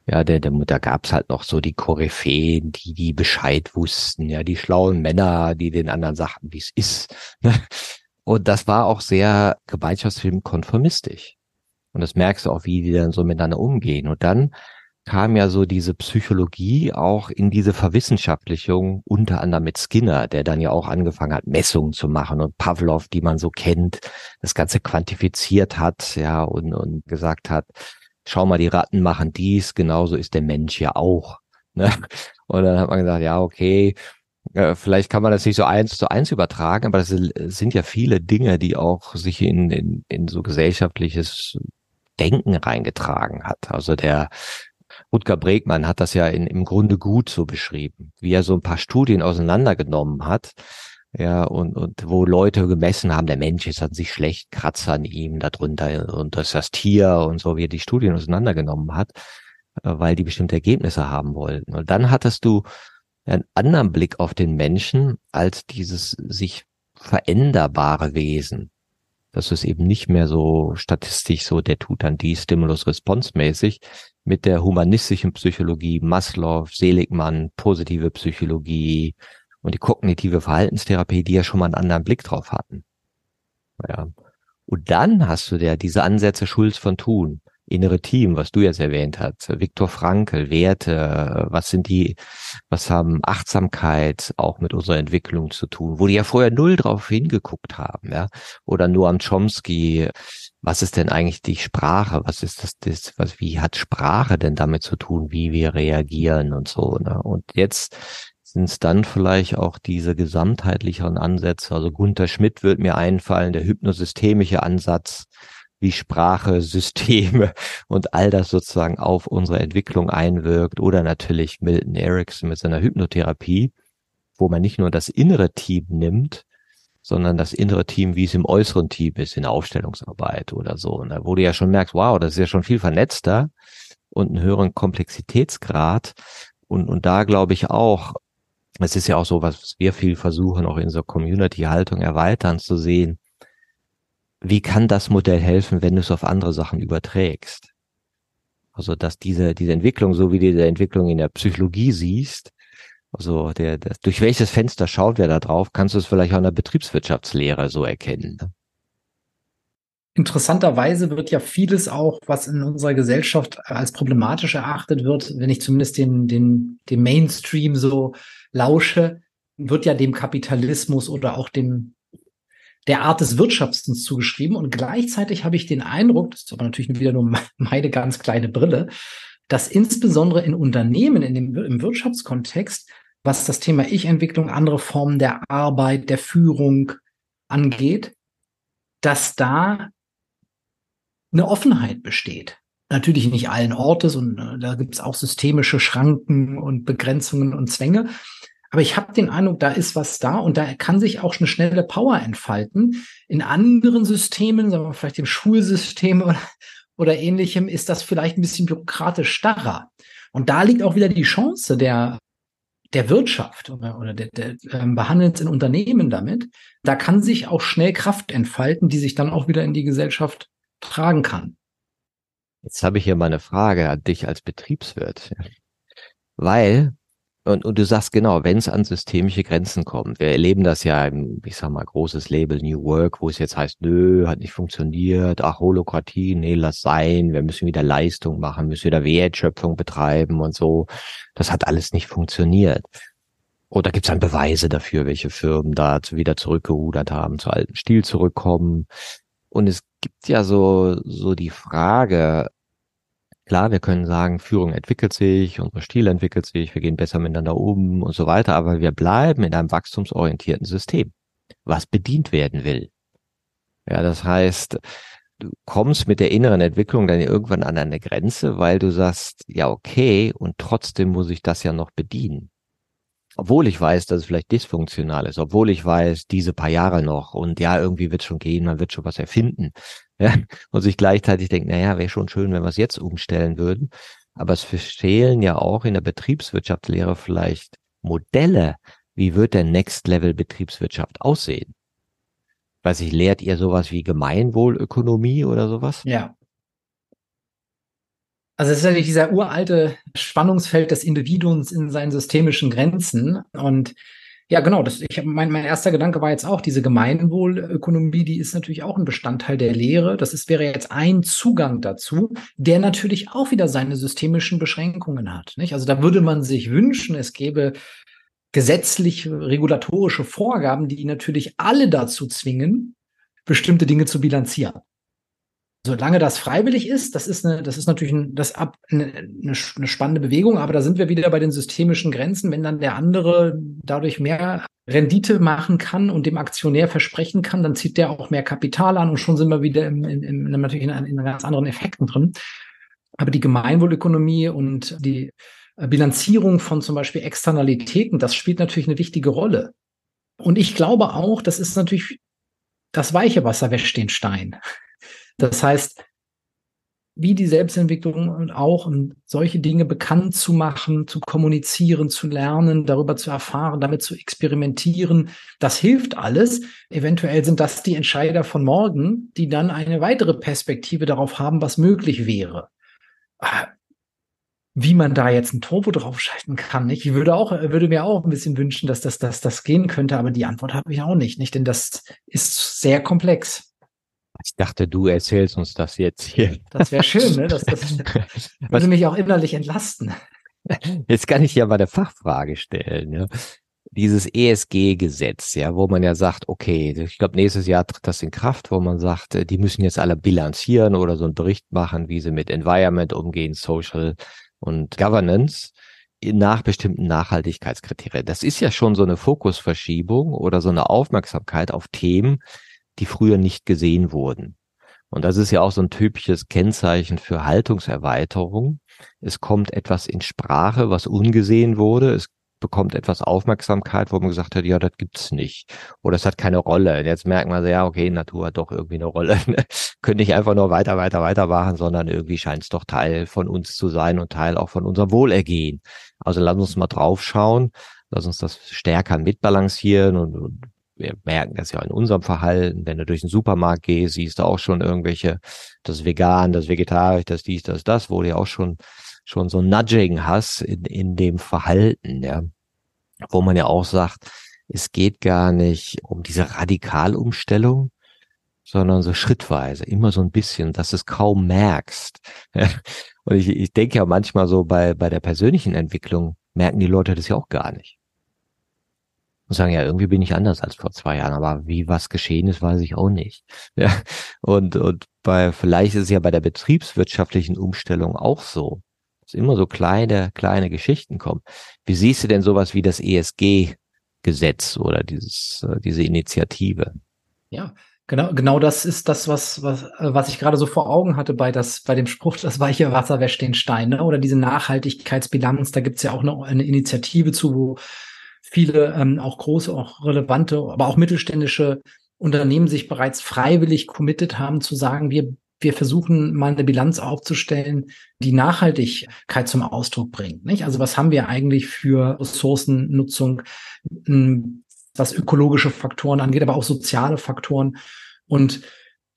Ja, der, der, da gab's halt noch so die Koryphäen, die, die Bescheid wussten, ja, die schlauen Männer, die den anderen sagten, wie es ist. Ne? Und das war auch sehr Gemeinschaftsfilm konformistisch. Und das merkst du auch, wie die dann so miteinander umgehen. Und dann kam ja so diese Psychologie auch in diese Verwissenschaftlichung, unter anderem mit Skinner, der dann ja auch angefangen hat, Messungen zu machen und Pavlov, die man so kennt, das Ganze quantifiziert hat, ja, und, und gesagt hat, schau mal, die Ratten machen dies, genauso ist der Mensch ja auch. [laughs] Ne? Und dann hat man gesagt, ja, okay, äh, vielleicht kann man das nicht so eins zu eins übertragen, aber das sind ja viele Dinge, die auch sich in, in, in so gesellschaftliches Denken reingetragen hat. Also der Rutger Bregmann hat das ja in, im Grunde gut so beschrieben, wie er so ein paar Studien auseinandergenommen hat, ja, und, und wo Leute gemessen haben, der Mensch ist an sich schlecht, Kratzer an ihm darunter und das ist das Tier und so, wie er die Studien auseinandergenommen hat, äh, weil die bestimmte Ergebnisse haben wollten. Und dann hattest du einen anderen Blick auf den Menschen als dieses sich veränderbare Wesen. Das ist eben nicht mehr so statistisch so, der tut dann die Stimulus-Response-mäßig, mit der humanistischen Psychologie, Maslow, Seligmann, positive Psychologie und die kognitive Verhaltenstherapie, die ja schon mal einen anderen Blick drauf hatten. Ja. Und dann hast du ja diese Ansätze Schulz von Thun, innere Team, was du jetzt erwähnt hast, Viktor Frankl, Werte, was sind die, was haben Achtsamkeit auch mit unserer Entwicklung zu tun, wo die ja vorher null drauf hingeguckt haben, ja, oder nur am Chomsky, was ist denn eigentlich die Sprache? Was ist das, das was, wie hat Sprache denn damit zu tun, wie wir reagieren und so, ne? Und jetzt sind es dann vielleicht auch diese gesamtheitlicheren Ansätze. Also Gunther Schmidt wird mir einfallen, der hypnosystemische Ansatz, wie Sprache, Systeme [laughs] und all das sozusagen auf unsere Entwicklung einwirkt. Oder natürlich Milton Erickson mit seiner Hypnotherapie, wo man nicht nur das innere Team nimmt, sondern das innere Team, wie es im äußeren Team ist, in der Aufstellungsarbeit oder so. Und da wo du ja schon merkst, wow, das ist ja schon viel vernetzter und einen höheren Komplexitätsgrad. Und, und da glaube ich auch, es ist ja auch so, was wir viel versuchen, auch in so Community-Haltung erweitern zu sehen. Wie kann das Modell helfen, wenn du es auf andere Sachen überträgst? Also, dass diese, diese Entwicklung, so wie du diese Entwicklung in der Psychologie siehst, also der, der, durch welches Fenster schaut wer da drauf, kannst du es vielleicht auch in der Betriebswirtschaftslehre so erkennen. Ne? Interessanterweise wird ja vieles auch, was in unserer Gesellschaft als problematisch erachtet wird, wenn ich zumindest den, den, den Mainstream so lausche, wird ja dem Kapitalismus oder auch dem der Art des Wirtschaftens zugeschrieben. Und gleichzeitig habe ich den Eindruck, das ist aber natürlich wieder nur [laughs] meine ganz kleine Brille, dass insbesondere in Unternehmen, in dem, im Wirtschaftskontext, was das Thema Ich-Entwicklung, andere Formen der Arbeit, der Führung, angeht, dass da eine Offenheit besteht. Natürlich nicht allen Ortes und äh, da gibt es auch systemische Schranken und Begrenzungen und Zwänge. Aber ich habe den Eindruck, da ist was da und da kann sich auch eine schnelle Power entfalten. In anderen Systemen, sagen wir vielleicht im Schulsystem oder, oder ähnlichem, ist das vielleicht ein bisschen bürokratisch starrer. Und da liegt auch wieder die Chance der, der Wirtschaft oder, oder der, der ähm, Behandelns in Unternehmen damit. Da kann sich auch schnell Kraft entfalten, die sich dann auch wieder in die Gesellschaft tragen kann. Jetzt habe ich hier mal eine Frage an dich als Betriebswirt. Weil, und, und du sagst genau, wenn es an systemische Grenzen kommt, wir erleben das ja im, ich sag mal, großes Label New Work, wo es jetzt heißt, nö, hat nicht funktioniert, ach, Holokratie, nee, lass sein, wir müssen wieder Leistung machen, müssen wieder Wertschöpfung betreiben und so. Das hat alles nicht funktioniert. Oder gibt es dann Beweise dafür, welche Firmen da wieder zurückgerudert haben, zu alten Stil zurückkommen? Und es gibt ja so, so die Frage, klar, wir können sagen, Führung entwickelt sich, unser Stil entwickelt sich, wir gehen besser miteinander um und so weiter, aber wir bleiben in einem wachstumsorientierten System, was bedient werden will. Ja, das heißt, du kommst mit der inneren Entwicklung dann irgendwann an eine Grenze, weil du sagst, ja, okay, und trotzdem muss ich das ja noch bedienen obwohl ich weiß, dass es vielleicht dysfunktional ist, obwohl ich weiß, diese paar Jahre noch und ja, irgendwie wird schon gehen, man wird schon was erfinden. [laughs] Ja? Und sich gleichzeitig denkt, naja, wäre schon schön, wenn wir es jetzt umstellen würden. Aber es fehlen ja auch in der Betriebswirtschaftslehre vielleicht Modelle. Wie wird der Next Level Betriebswirtschaft aussehen? Weiß ich, lehrt ihr sowas wie Gemeinwohlökonomie oder sowas? Ja. Also es ist natürlich dieser uralte Spannungsfeld des Individuums in seinen systemischen Grenzen. Und ja, genau, das, ich, mein, mein erster Gedanke war jetzt auch, diese Gemeinwohlökonomie, die ist natürlich auch ein Bestandteil der Lehre. Das ist, wäre jetzt ein Zugang dazu, der natürlich auch wieder seine systemischen Beschränkungen hat. Nicht? Also da würde man sich wünschen, es gäbe gesetzlich regulatorische Vorgaben, die natürlich alle dazu zwingen, bestimmte Dinge zu bilanzieren. Solange das freiwillig ist, das ist eine, das ist natürlich ein, das ab, eine, eine, spannende Bewegung, aber da sind wir wieder bei den systemischen Grenzen. Wenn dann der andere dadurch mehr Rendite machen kann und dem Aktionär versprechen kann, dann zieht der auch mehr Kapital an und schon sind wir wieder im, in, in, natürlich in, in ganz anderen Effekten drin. Aber die Gemeinwohlökonomie und die Bilanzierung von zum Beispiel Externalitäten, das spielt natürlich eine wichtige Rolle. Und ich glaube auch, das ist natürlich das weiche Wasser wäscht den Stein. Das heißt, wie die Selbstentwicklung und auch um solche Dinge bekannt zu machen, zu kommunizieren, zu lernen, darüber zu erfahren, damit zu experimentieren, das hilft alles. Eventuell sind das die Entscheider von morgen, die dann eine weitere Perspektive darauf haben, was möglich wäre. Ah, wie man da jetzt ein Turbo draufschalten kann, nicht? Ich würde auch, würde mir auch ein bisschen wünschen, dass das, dass das gehen könnte, aber die Antwort habe ich auch nicht, nicht? Denn das ist sehr komplex. Ich dachte, du erzählst uns das jetzt hier. Das wäre schön, ne? Das, das [laughs] würde mich auch innerlich entlasten. Jetzt kann ich ja mal eine Fachfrage stellen. Ja. Dieses ESG-Gesetz, ja, wo man ja sagt, okay, ich glaube, nächstes Jahr tritt das in Kraft, wo man sagt, äh, die müssen jetzt alle bilanzieren oder so einen Bericht machen, wie sie mit Environment umgehen, Social und Governance nach bestimmten Nachhaltigkeitskriterien. Das ist ja schon so eine Fokusverschiebung oder so eine Aufmerksamkeit auf Themen, die früher nicht gesehen wurden. Und das ist ja auch so ein typisches Kennzeichen für Haltungserweiterung. Es kommt etwas in Sprache, was ungesehen wurde. Es bekommt etwas Aufmerksamkeit, wo man gesagt hat, ja, das gibt's nicht. Oder es hat keine Rolle. Jetzt merkt man so, ja, okay, Natur hat doch irgendwie eine Rolle. [laughs] Könnte nicht einfach nur weiter, weiter, weiter machen, sondern irgendwie scheint es doch Teil von uns zu sein und Teil auch von unserem Wohlergehen. Also lass uns mal draufschauen. Lass uns das stärker mitbalancieren und, und wir merken das ja in unserem Verhalten, wenn du durch den Supermarkt gehst, siehst du auch schon irgendwelche, das vegan, das vegetarisch, das dies, das, das, wo du ja auch schon, schon so ein Nudging hast in, in dem Verhalten, ja. Wo man ja auch sagt, es geht gar nicht um diese Radikalumstellung, sondern so schrittweise, immer so ein bisschen, dass du es kaum merkst. [laughs] Und ich, ich denke ja manchmal so bei, bei der persönlichen Entwicklung merken die Leute das ja auch gar nicht und sagen, ja, irgendwie bin ich anders als vor zwei Jahren, aber wie was geschehen ist, weiß ich auch nicht. [laughs] Ja, und, und bei, vielleicht ist es ja bei der betriebswirtschaftlichen Umstellung auch so, dass immer so kleine, kleine Geschichten kommen. Wie siehst du denn sowas wie das ESG-Gesetz oder dieses, äh, diese Initiative? Ja, genau, genau das ist das, was, was, was ich gerade so vor Augen hatte bei, das, bei dem Spruch, das weiche Wasser wäscht den Stein, ne? oder diese Nachhaltigkeitsbilanz. Da gibt's ja auch noch eine Initiative zu, wo viele ähm, auch große, auch relevante, aber auch mittelständische Unternehmen sich bereits freiwillig committed haben zu sagen, wir wir versuchen mal eine Bilanz aufzustellen, die Nachhaltigkeit zum Ausdruck bringt. Nicht? Also was haben wir eigentlich für Ressourcennutzung, hm, was ökologische Faktoren angeht, aber auch soziale Faktoren. Und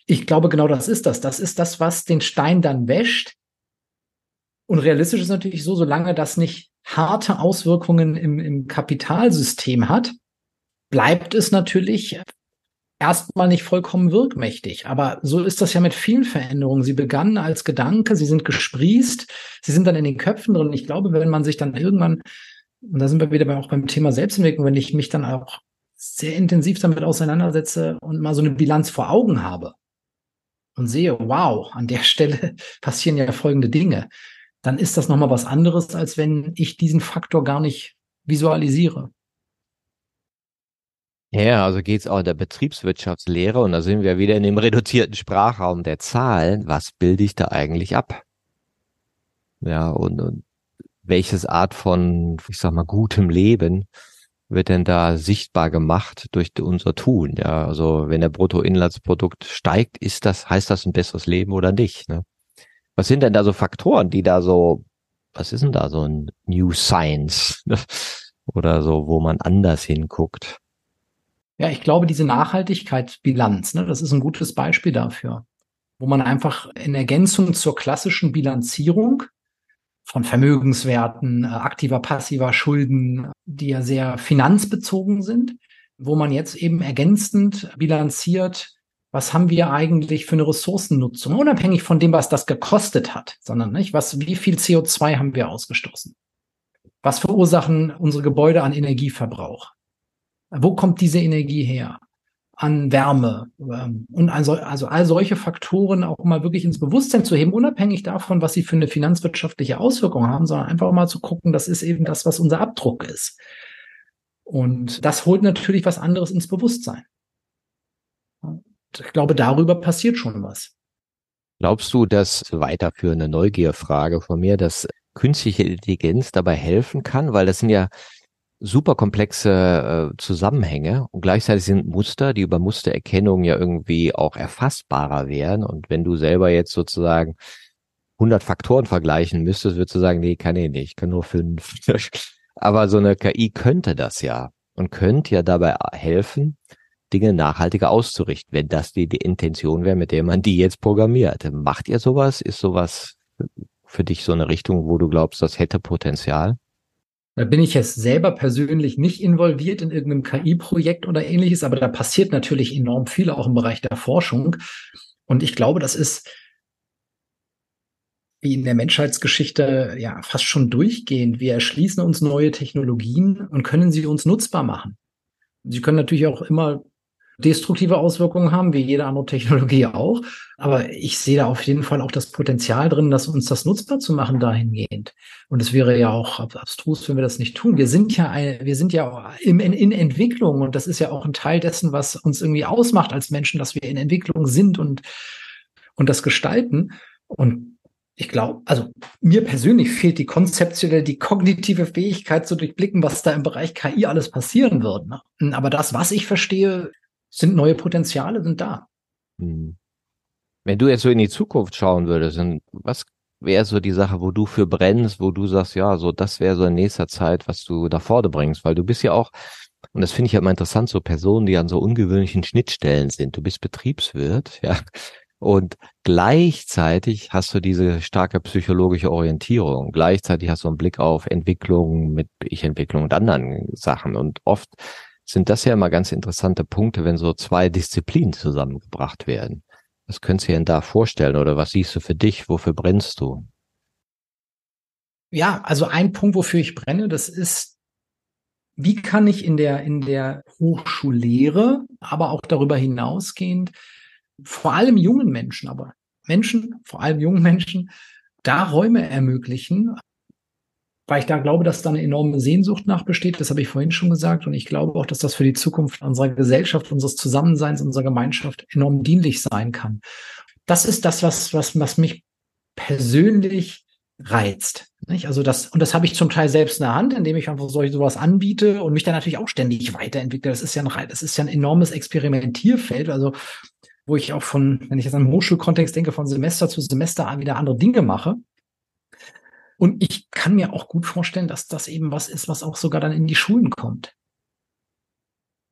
ich glaube, genau das ist das. Das ist das, was den Stein dann wäscht. Und realistisch ist natürlich so, solange das nicht harte Auswirkungen im, im Kapitalsystem hat, bleibt es natürlich erstmal nicht vollkommen wirkmächtig. Aber so ist das ja mit vielen Veränderungen. Sie begannen als Gedanke, sie sind gesprießt, sie sind dann in den Köpfen drin. Ich glaube, wenn man sich dann irgendwann, und da sind wir wieder auch beim Thema Selbstentwicklung, wenn ich mich dann auch sehr intensiv damit auseinandersetze und mal so eine Bilanz vor Augen habe und sehe, wow, an der [laughs] Stelle passieren ja folgende Dinge, dann ist das nochmal was anderes, als wenn ich diesen Faktor gar nicht visualisiere. Ja, also geht's auch in der Betriebswirtschaftslehre und da sind wir wieder in dem reduzierten Sprachraum der Zahlen. Was bilde ich da eigentlich ab? Ja, und, und welches Art von, ich sag mal, gutem Leben wird denn da sichtbar gemacht durch unser Tun? Ja, also wenn der Bruttoinlandsprodukt steigt, ist das, heißt das ein besseres Leben oder nicht? Ne? Was sind denn da so Faktoren, die da so, was ist denn da so ein New Science? Ne? Oder so, wo man anders hinguckt? Ja, ich glaube, diese Nachhaltigkeitsbilanz, ne, das ist ein gutes Beispiel dafür, wo man einfach in Ergänzung zur klassischen Bilanzierung von Vermögenswerten, äh, aktiver, passiver Schulden, die ja sehr finanzbezogen sind, wo man jetzt eben ergänzend bilanziert, was haben wir eigentlich für eine Ressourcennutzung, unabhängig von dem, was das gekostet hat, sondern nicht, was, wie viel CO2 haben wir ausgestoßen? Was verursachen unsere Gebäude an Energieverbrauch? Wo kommt diese Energie her? An Wärme ähm, und also, also all solche Faktoren auch mal wirklich ins Bewusstsein zu heben, unabhängig davon, was sie für eine finanzwirtschaftliche Auswirkung haben, sondern einfach mal zu gucken, das ist eben das, was unser Abdruck ist. Und das holt natürlich was anderes ins Bewusstsein. Ich glaube, darüber passiert schon was. Glaubst du, dass weiterführende Neugierfrage von mir, dass künstliche Intelligenz dabei helfen kann? Weil das sind ja super komplexe äh, Zusammenhänge und gleichzeitig sind Muster, die über Mustererkennung ja irgendwie auch erfassbarer wären. Und wenn du selber jetzt sozusagen 100 Faktoren vergleichen müsstest, würdest du sagen, nee, kann ich nicht, ich kann nur fünf. [laughs] Aber so eine KI könnte das ja und könnte ja dabei helfen, Dinge nachhaltiger auszurichten, wenn das die, die Intention wäre, mit der man die jetzt programmiert. Macht ihr sowas? Ist sowas für dich so eine Richtung, wo du glaubst, das hätte Potenzial? Da bin ich jetzt selber persönlich nicht involviert in irgendeinem KI-Projekt oder ähnliches, aber da passiert natürlich enorm viel auch im Bereich der Forschung. Und ich glaube, das ist wie in der Menschheitsgeschichte ja fast schon durchgehend. Wir erschließen uns neue Technologien und können sie uns nutzbar machen. Sie können natürlich auch immer destruktive Auswirkungen haben, wie jede andere Technologie auch. Aber ich sehe da auf jeden Fall auch das Potenzial drin, dass uns das nutzbar zu machen dahingehend. Und es wäre ja auch abstrus, wenn wir das nicht tun. Wir sind ja, ein, wir sind ja im, in, in Entwicklung und das ist ja auch ein Teil dessen, was uns irgendwie ausmacht als Menschen, dass wir in Entwicklung sind und, und das gestalten. Und ich glaube, also mir persönlich fehlt die konzeptionelle, die kognitive Fähigkeit zu durchblicken, was da im Bereich KI alles passieren wird. Ne? Aber das, was ich verstehe, sind neue Potenziale, sind da. Hm. Wenn du jetzt so in die Zukunft schauen würdest, was wäre so die Sache, wo du für brennst, wo du sagst, ja, so das wäre so in nächster Zeit, was du da vorne bringst, weil du bist ja auch, und das finde ich ja immer interessant, so Personen, die an so ungewöhnlichen Schnittstellen sind. Du bist Betriebswirt, ja, und gleichzeitig hast du diese starke psychologische Orientierung. Gleichzeitig hast du einen Blick auf Entwicklung mit Ich-Entwicklung und anderen Sachen. Und oft sind das ja immer ganz interessante Punkte, wenn so zwei Disziplinen zusammengebracht werden. Was könntest du dir denn da vorstellen oder was siehst du für dich? Wofür brennst du? Ja, also ein Punkt, wofür ich brenne, das ist, wie kann ich in der, in der Hochschullehre, aber auch darüber hinausgehend, vor allem jungen Menschen, aber Menschen, vor allem jungen Menschen, da Räume ermöglichen, weil ich da glaube, dass da eine enorme Sehnsucht nach besteht. Das habe ich vorhin schon gesagt. Und ich glaube auch, dass das für die Zukunft unserer Gesellschaft, unseres Zusammenseins, unserer Gemeinschaft enorm dienlich sein kann. Das ist das, was, was, was mich persönlich reizt. Nicht? Also das, und das habe ich zum Teil selbst in der Hand, indem ich einfach solche sowas anbiete und mich dann natürlich auch ständig weiterentwickle. Das ist ja ein, das ist ja ein enormes Experimentierfeld. Also, wo ich auch von, wenn ich jetzt den Hochschulkontext denke, von Semester zu Semester wieder andere Dinge mache. Und ich kann mir auch gut vorstellen, dass das eben was ist, was auch sogar dann in die Schulen kommt.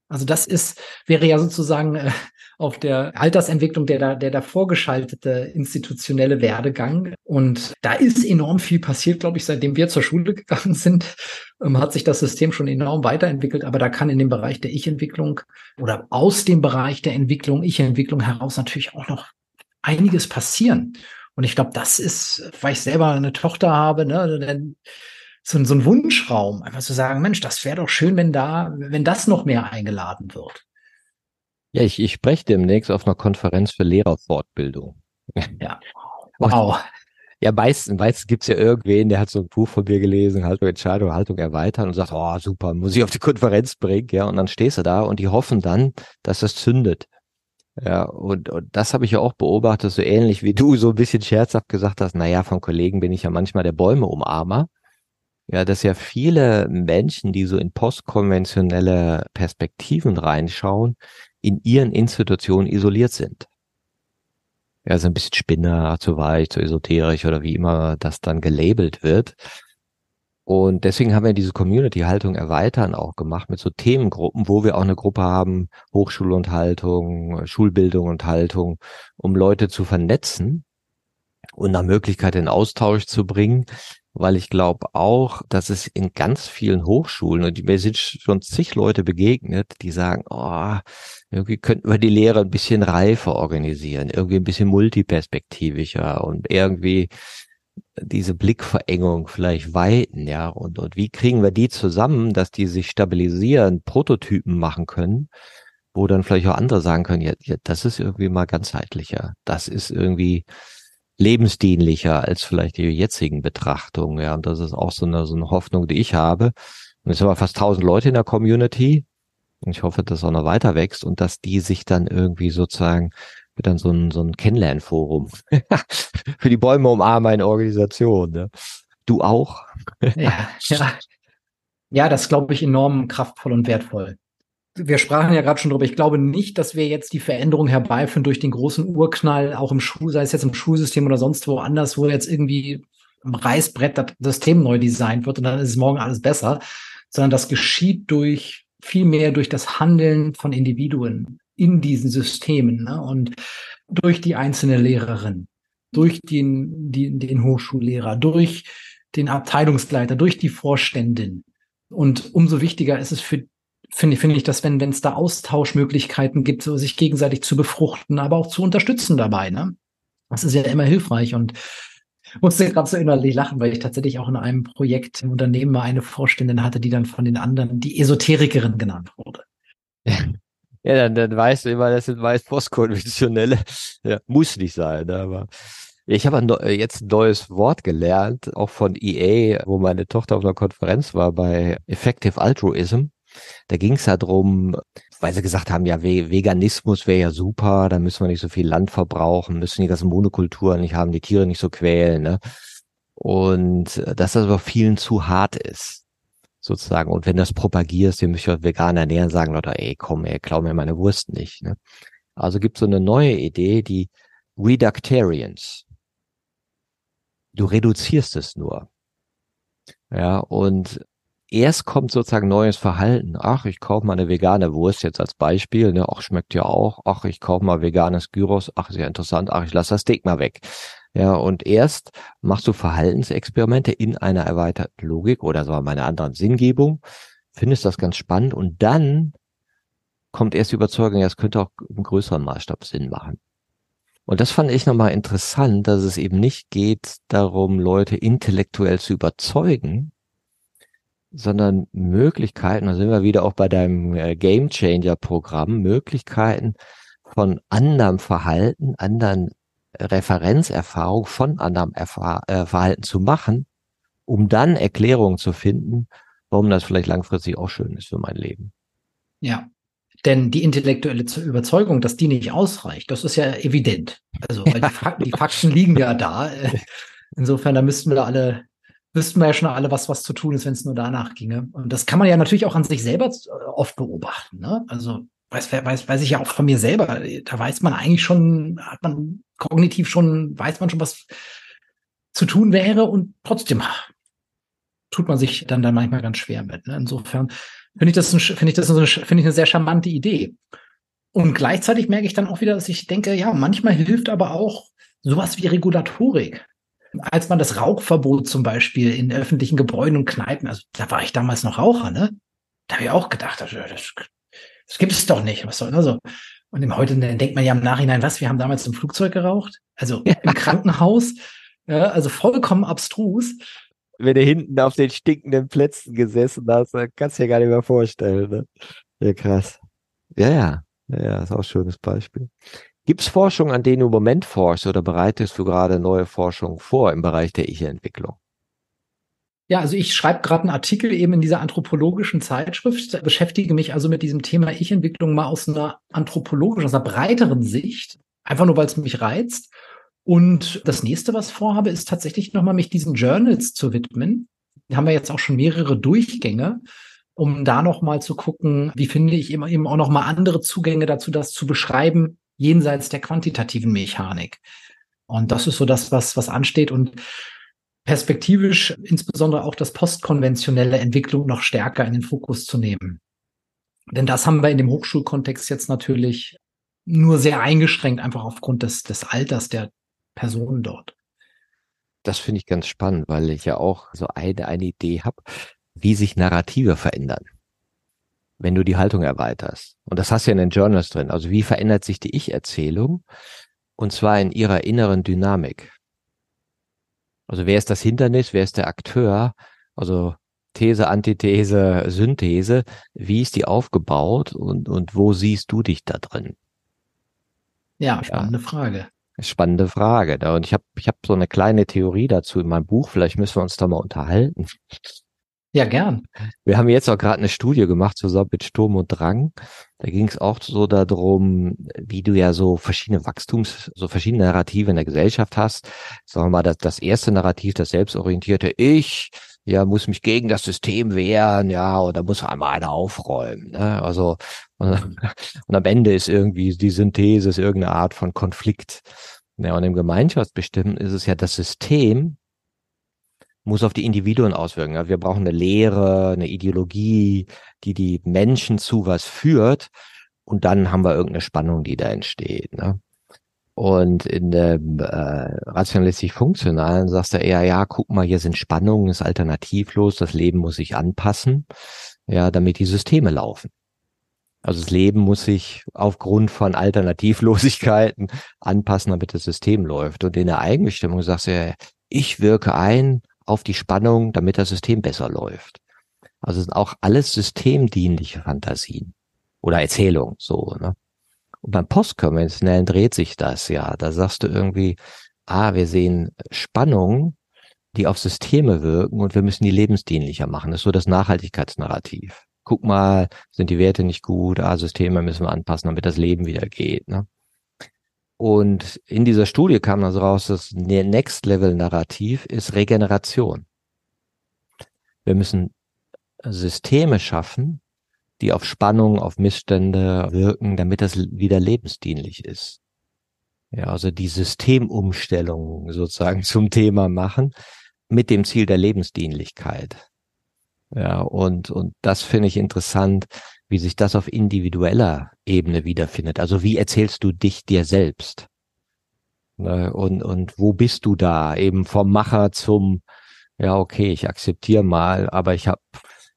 Also das ist, wäre ja sozusagen äh, auf der Altersentwicklung der da, der da vorgeschaltete institutionelle Werdegang. Und da ist enorm viel passiert, glaube ich, seitdem wir zur Schule gegangen sind, ähm, hat sich das System schon enorm weiterentwickelt. Aber da kann in dem Bereich der Ich-Entwicklung oder aus dem Bereich der Entwicklung, Ich-Entwicklung heraus natürlich auch noch einiges passieren. Und ich glaube, das ist, weil ich selber eine Tochter habe, ne, so, so ein Wunschraum, einfach zu sagen, Mensch, das wäre doch schön, wenn da, wenn das noch mehr eingeladen wird. Ja, ich, ich spreche demnächst auf einer Konferenz für Lehrerfortbildung. Ja. [laughs] Wow. Ja, meistens, meistens gibt's ja irgendwen, der hat so ein Buch von mir gelesen, Haltung Entscheidung, Haltung erweitern und sagt, oh super, muss ich auf die Konferenz bringen, ja, und dann stehst du da und die hoffen dann, dass das zündet. Ja, und, und das habe ich ja auch beobachtet, so ähnlich wie du so ein bisschen scherzhaft gesagt hast, na ja, von Kollegen bin ich ja manchmal der Bäume umarmer. Ja, dass ja viele Menschen, die so in postkonventionelle Perspektiven reinschauen, in ihren Institutionen isoliert sind. Ja, so ein bisschen Spinner, zu weich, zu esoterisch oder wie immer das dann gelabelt wird. Und deswegen haben wir diese Community-Haltung erweitern auch gemacht mit so Themengruppen, wo wir auch eine Gruppe haben, Hochschule und Haltung, Schulbildung und Haltung, um Leute zu vernetzen und nach Möglichkeit in Austausch zu bringen, weil ich glaube auch, dass es in ganz vielen Hochschulen, und mir sind schon zig Leute begegnet, die sagen, oh, irgendwie könnten wir die Lehre ein bisschen reifer organisieren, irgendwie ein bisschen multiperspektivischer und irgendwie diese Blickverengung vielleicht weiten, ja, und, und wie kriegen wir die zusammen, dass die sich stabilisieren, Prototypen machen können, wo dann vielleicht auch andere sagen können, ja, ja das ist irgendwie mal ganzheitlicher, das ist irgendwie lebensdienlicher als vielleicht die jetzigen Betrachtungen, ja, und das ist auch so eine, so eine Hoffnung, die ich habe. Und es sind aber fast tausend Leute in der Community, und ich hoffe, dass auch noch weiter wächst und dass die sich dann irgendwie sozusagen wird dann so ein, so ein Kennenlernforum [laughs] für die Bäume umarmen eine Organisation. Ne? Du auch? ja, ja. ja, das glaube ich enorm kraftvoll und wertvoll. Wir sprachen ja gerade schon drüber. Ich glaube nicht, dass wir jetzt die Veränderung herbeiführen durch den großen Urknall, auch im Schul, sei es jetzt im Schulsystem oder sonst woanders, wo jetzt irgendwie am Reißbrett das System neu designt wird und dann ist es morgen alles besser, sondern das geschieht durch viel mehr durch das Handeln von Individuen in diesen Systemen ne? und durch die einzelne Lehrerin, durch den, die, den Hochschullehrer, durch den Abteilungsleiter, durch die Vorständin. Und umso wichtiger ist es für finde finde ich, dass wenn wenn es da Austauschmöglichkeiten gibt, so sich gegenseitig zu befruchten, aber auch zu unterstützen dabei, ne? Das ist ja immer hilfreich und musste gerade so innerlich lachen, weil ich tatsächlich auch in einem Projekt im Unternehmen mal eine Vorständin hatte, die dann von den anderen die Esoterikerin genannt wurde. Ja, dann, dann weißt du immer, das sind meist postkonventionelle. [laughs] Ja, muss nicht sein, aber ich habe jetzt ein neues Wort gelernt, auch von EA, wo meine Tochter auf einer Konferenz war bei Effective Altruism. Da ging es ja drum, weil sie gesagt haben, ja, Veganismus wäre ja super, da müssen wir nicht so viel Land verbrauchen, müssen die ganzen Monokulturen nicht haben, die Tiere nicht so quälen, ne? Und äh, dass das aber vielen zu hart ist, sozusagen. Und wenn du das propagierst, ihr müsst euch vegan ernähren, sagen Leute, ey, komm, ey, klau mir meine Wurst nicht, ne? Also gibt so eine neue Idee, die Reductarians. Du reduzierst es nur. Ja, und erst kommt sozusagen neues Verhalten. Ach, ich kaufe mal eine vegane Wurst jetzt als Beispiel. Ne? Ach, schmeckt ja auch. Ach, ich kaufe mal veganes Gyros. Ach, sehr interessant. Ach, ich lasse das Steak mal weg. Ja, und erst machst du Verhaltensexperimente in einer erweiterten Logik oder so meiner anderen Sinngebung, findest das ganz spannend und dann kommt erst die Überzeugung, ja, es könnte auch im größeren Maßstab Sinn machen. Und das fand ich nochmal interessant, dass es eben nicht geht darum, Leute intellektuell zu überzeugen, sondern Möglichkeiten, da sind wir wieder auch bei deinem äh, Game Changer Programm, Möglichkeiten von anderem Verhalten, anderen Referenzerfahrung von anderem Erfahr äh, Verhalten zu machen um dann Erklärungen zu finden, warum das vielleicht langfristig auch schön ist für mein Leben. Ja, denn die intellektuelle Überzeugung, dass die nicht ausreicht, das ist ja evident. Also weil die, Fakten, die Fakten liegen ja da. [laughs] Insofern, da müssten wir alle, wüssten wir ja schon alle, was was zu tun ist, wenn es nur danach ginge. Und das kann man ja natürlich auch an sich selber oft beobachten. Ne? Also weiß, weiß, weiß ich ja auch von mir selber. Da weiß man eigentlich schon, hat man kognitiv schon, weiß man schon, was zu tun wäre und trotzdem tut man sich dann da manchmal ganz schwer mit. Ne? Insofern finde ich das, finde ich das finde ich eine sehr charmante Idee. Und gleichzeitig merke ich dann auch wieder, dass ich denke, ja, manchmal hilft aber auch sowas wie Regulatorik. Als man das Rauchverbot zum Beispiel in öffentlichen Gebäuden und Kneipen, also da war ich damals noch Raucher, ne? Da habe ich auch gedacht, das, das, das gibt es doch nicht. Was soll, also, und im heute denkt man ja im Nachhinein, was, wir haben damals im Flugzeug geraucht, also im Krankenhaus, ja, also vollkommen abstrus wenn du hinten auf den stinkenden Plätzen gesessen hast, kannst du dir gar nicht mehr vorstellen. Ne? Ja, krass. Ja, ja, ja, ja, ist auch ein schönes Beispiel. Gibt es Forschung, an denen du im Moment forschst oder bereitest du gerade neue Forschung vor im Bereich der Ich-Entwicklung? Ja, also ich schreibe gerade einen Artikel eben in dieser anthropologischen Zeitschrift, beschäftige mich also mit diesem Thema Ich-Entwicklung mal aus einer anthropologischen, aus einer breiteren Sicht, einfach nur weil es mich reizt und das nächste, was vorhabe, ist tatsächlich nochmal mich diesen Journals zu widmen. Da haben wir jetzt auch schon mehrere Durchgänge, um da nochmal zu gucken, wie finde ich eben auch nochmal andere Zugänge dazu, das zu beschreiben, jenseits der quantitativen Mechanik. Und das ist so das, was, was ansteht und perspektivisch insbesondere auch das postkonventionelle Entwicklung noch stärker in den Fokus zu nehmen. Denn das haben wir in dem Hochschulkontext jetzt natürlich nur sehr eingeschränkt, einfach aufgrund des, des Alters der Personen dort. Das finde ich ganz spannend, weil ich ja auch so eine, eine Idee habe, wie sich Narrative verändern, wenn du die Haltung erweiterst. Und das hast du ja in den Journals drin. Also wie verändert sich die Ich-Erzählung? Und zwar in ihrer inneren Dynamik. Also wer ist das Hindernis? Wer ist der Akteur? Also These, Antithese, Synthese. Wie ist die aufgebaut und, und wo siehst du dich da drin? Ja, spannende ja. Frage. Spannende Frage. Da. Und ich habe ich hab so eine kleine Theorie dazu in meinem Buch. Vielleicht müssen wir uns da mal unterhalten. Ja, gern. Wir haben jetzt auch gerade eine Studie gemacht zusammen mit Sturm und Drang. Da ging es auch so darum, wie du ja so verschiedene Wachstums, so verschiedene Narrative in der Gesellschaft hast. Sagen wir mal, das, das erste Narrativ, das selbstorientierte Ich, ja, muss mich gegen das System wehren, ja, oder muss einmal einer aufräumen. Ne? Also und, [laughs] und am Ende ist irgendwie die Synthese, ist irgendeine Art von Konflikt. Ja, und im Gemeinschaftsbestimmten ist es ja das System, muss auf die Individuen auswirken. Wir brauchen eine Lehre, eine Ideologie, die die Menschen zu was führt. Und dann haben wir irgendeine Spannung, die da entsteht. Ne? Und in der äh, rationalistisch-funktionalen sagst du eher, ja, guck mal, hier sind Spannungen, ist alternativlos, das Leben muss sich anpassen, ja, damit die Systeme laufen. Also das Leben muss sich aufgrund von Alternativlosigkeiten [laughs] anpassen, damit das System läuft. Und in der Eigenbestimmung sagst du ja, ich wirke ein auf die Spannung, damit das System besser läuft. Also sind auch alles systemdienliche Fantasien oder Erzählungen, so, ne? Und beim Postkonventionellen dreht sich das ja. Da sagst du irgendwie, ah, wir sehen Spannungen, die auf Systeme wirken und wir müssen die lebensdienlicher machen. Das ist so das Nachhaltigkeitsnarrativ guck mal, sind die Werte nicht gut, ah, Systeme müssen wir anpassen, damit das Leben wieder geht. Ne? Und in dieser Studie kam also raus, das Next Level Narrativ ist Regeneration. Wir müssen Systeme schaffen, die auf Spannung, auf Missstände wirken, damit das wieder lebensdienlich ist. Ja, also die Systemumstellung sozusagen [laughs] zum Thema machen mit dem Ziel der Lebensdienlichkeit. Ja, und, und das finde ich interessant, wie sich das auf individueller Ebene wiederfindet. Also wie erzählst du dich dir selbst? Ne, und, und wo bist du da? Eben vom Macher zum, ja, okay, ich akzeptiere mal, aber ich habe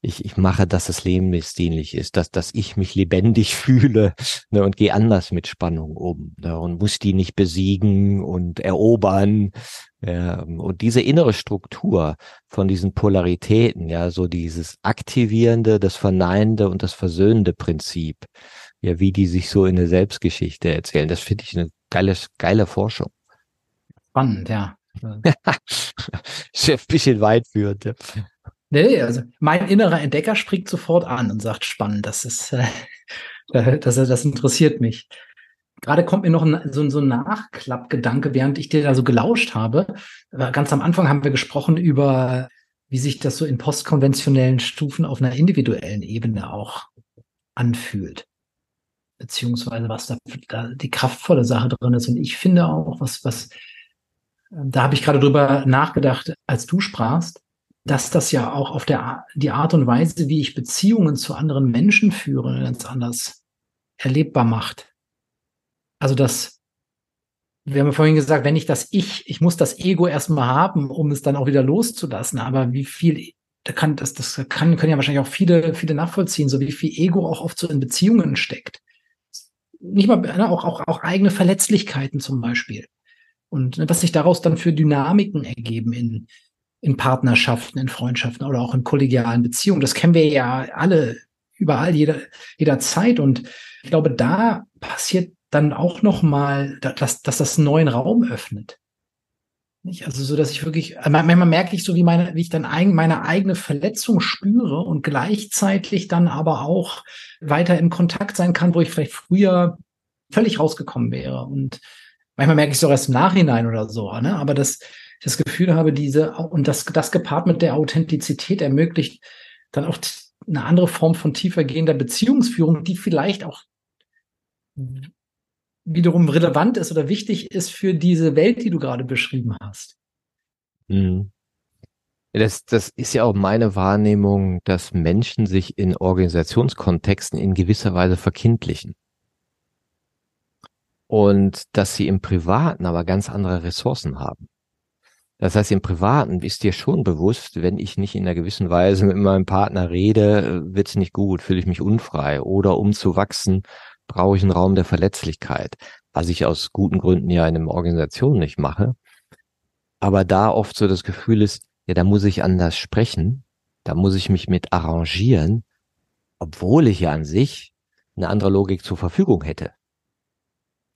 ich, ich mache, dass das Leben lebensdienlich ist, dass, dass ich mich lebendig [laughs] fühle ne, und gehe anders mit Spannung um ne, und muss die nicht besiegen und erobern. Ja, und diese innere Struktur von diesen Polaritäten, ja, so dieses aktivierende, das verneinende und das versöhnende Prinzip, ja, wie die sich so in der Selbstgeschichte erzählen, das finde ich eine geile, geile Forschung. Spannend, ja. [laughs] ein bisschen weit führend. Ja. Nee, also mein innerer Entdecker springt sofort an und sagt, spannend, das ist, äh, [laughs] das, das interessiert mich. Gerade kommt mir noch ein, so, so ein Nachklappgedanke, während ich dir da so gelauscht habe. Ganz am Anfang haben wir gesprochen über, wie sich das so in postkonventionellen Stufen auf einer individuellen Ebene auch anfühlt. Beziehungsweise was da, da die kraftvolle Sache drin ist. Und ich finde auch, was, was, da habe ich gerade drüber nachgedacht, als du sprachst, dass das ja auch auf der die Art und Weise, wie ich Beziehungen zu anderen Menschen führe, ganz anders erlebbar macht. Also das, wir haben vorhin gesagt, wenn ich das Ich, ich muss das Ego erstmal haben, um es dann auch wieder loszulassen. Aber wie viel, da kann das, das kann, können ja wahrscheinlich auch viele, viele nachvollziehen, so wie viel Ego auch oft so in Beziehungen steckt. Nicht mal, ne, auch, auch, auch eigene Verletzlichkeiten zum Beispiel. Und ne, was sich daraus dann für Dynamiken ergeben in, in Partnerschaften, in Freundschaften oder auch in kollegialen Beziehungen. Das kennen wir ja alle überall, jeder, jederzeit. Und ich glaube, da passiert dann auch noch mal, dass, dass das einen neuen Raum öffnet. Nicht? Also so, dass ich wirklich, manchmal merke ich so, wie meine, wie ich dann ein, meine eigene Verletzung spüre und gleichzeitig dann aber auch weiter in Kontakt sein kann, wo ich vielleicht früher völlig rausgekommen wäre. Und manchmal merke ich es auch erst im Nachhinein oder so, ne? Aber das, das Gefühl habe, diese, und das, das gepaart mit der Authentizität ermöglicht dann auch eine andere Form von tiefergehender Beziehungsführung, die vielleicht auch wiederum relevant ist oder wichtig ist für diese Welt, die du gerade beschrieben hast. Mhm. Das, das ist ja auch meine Wahrnehmung, dass Menschen sich in Organisationskontexten in gewisser Weise verkindlichen. Und dass sie im Privaten aber ganz andere Ressourcen haben. Das heißt, im Privaten ist dir schon bewusst, wenn ich nicht in einer gewissen Weise mit meinem Partner rede, wird's nicht gut, fühle ich mich unfrei. Oder um zu wachsen, brauche ich einen Raum der Verletzlichkeit, was ich aus guten Gründen ja in einer Organisation nicht mache. Aber da oft so das Gefühl ist, ja, da muss ich anders sprechen, da muss ich mich mit arrangieren, obwohl ich ja an sich eine andere Logik zur Verfügung hätte,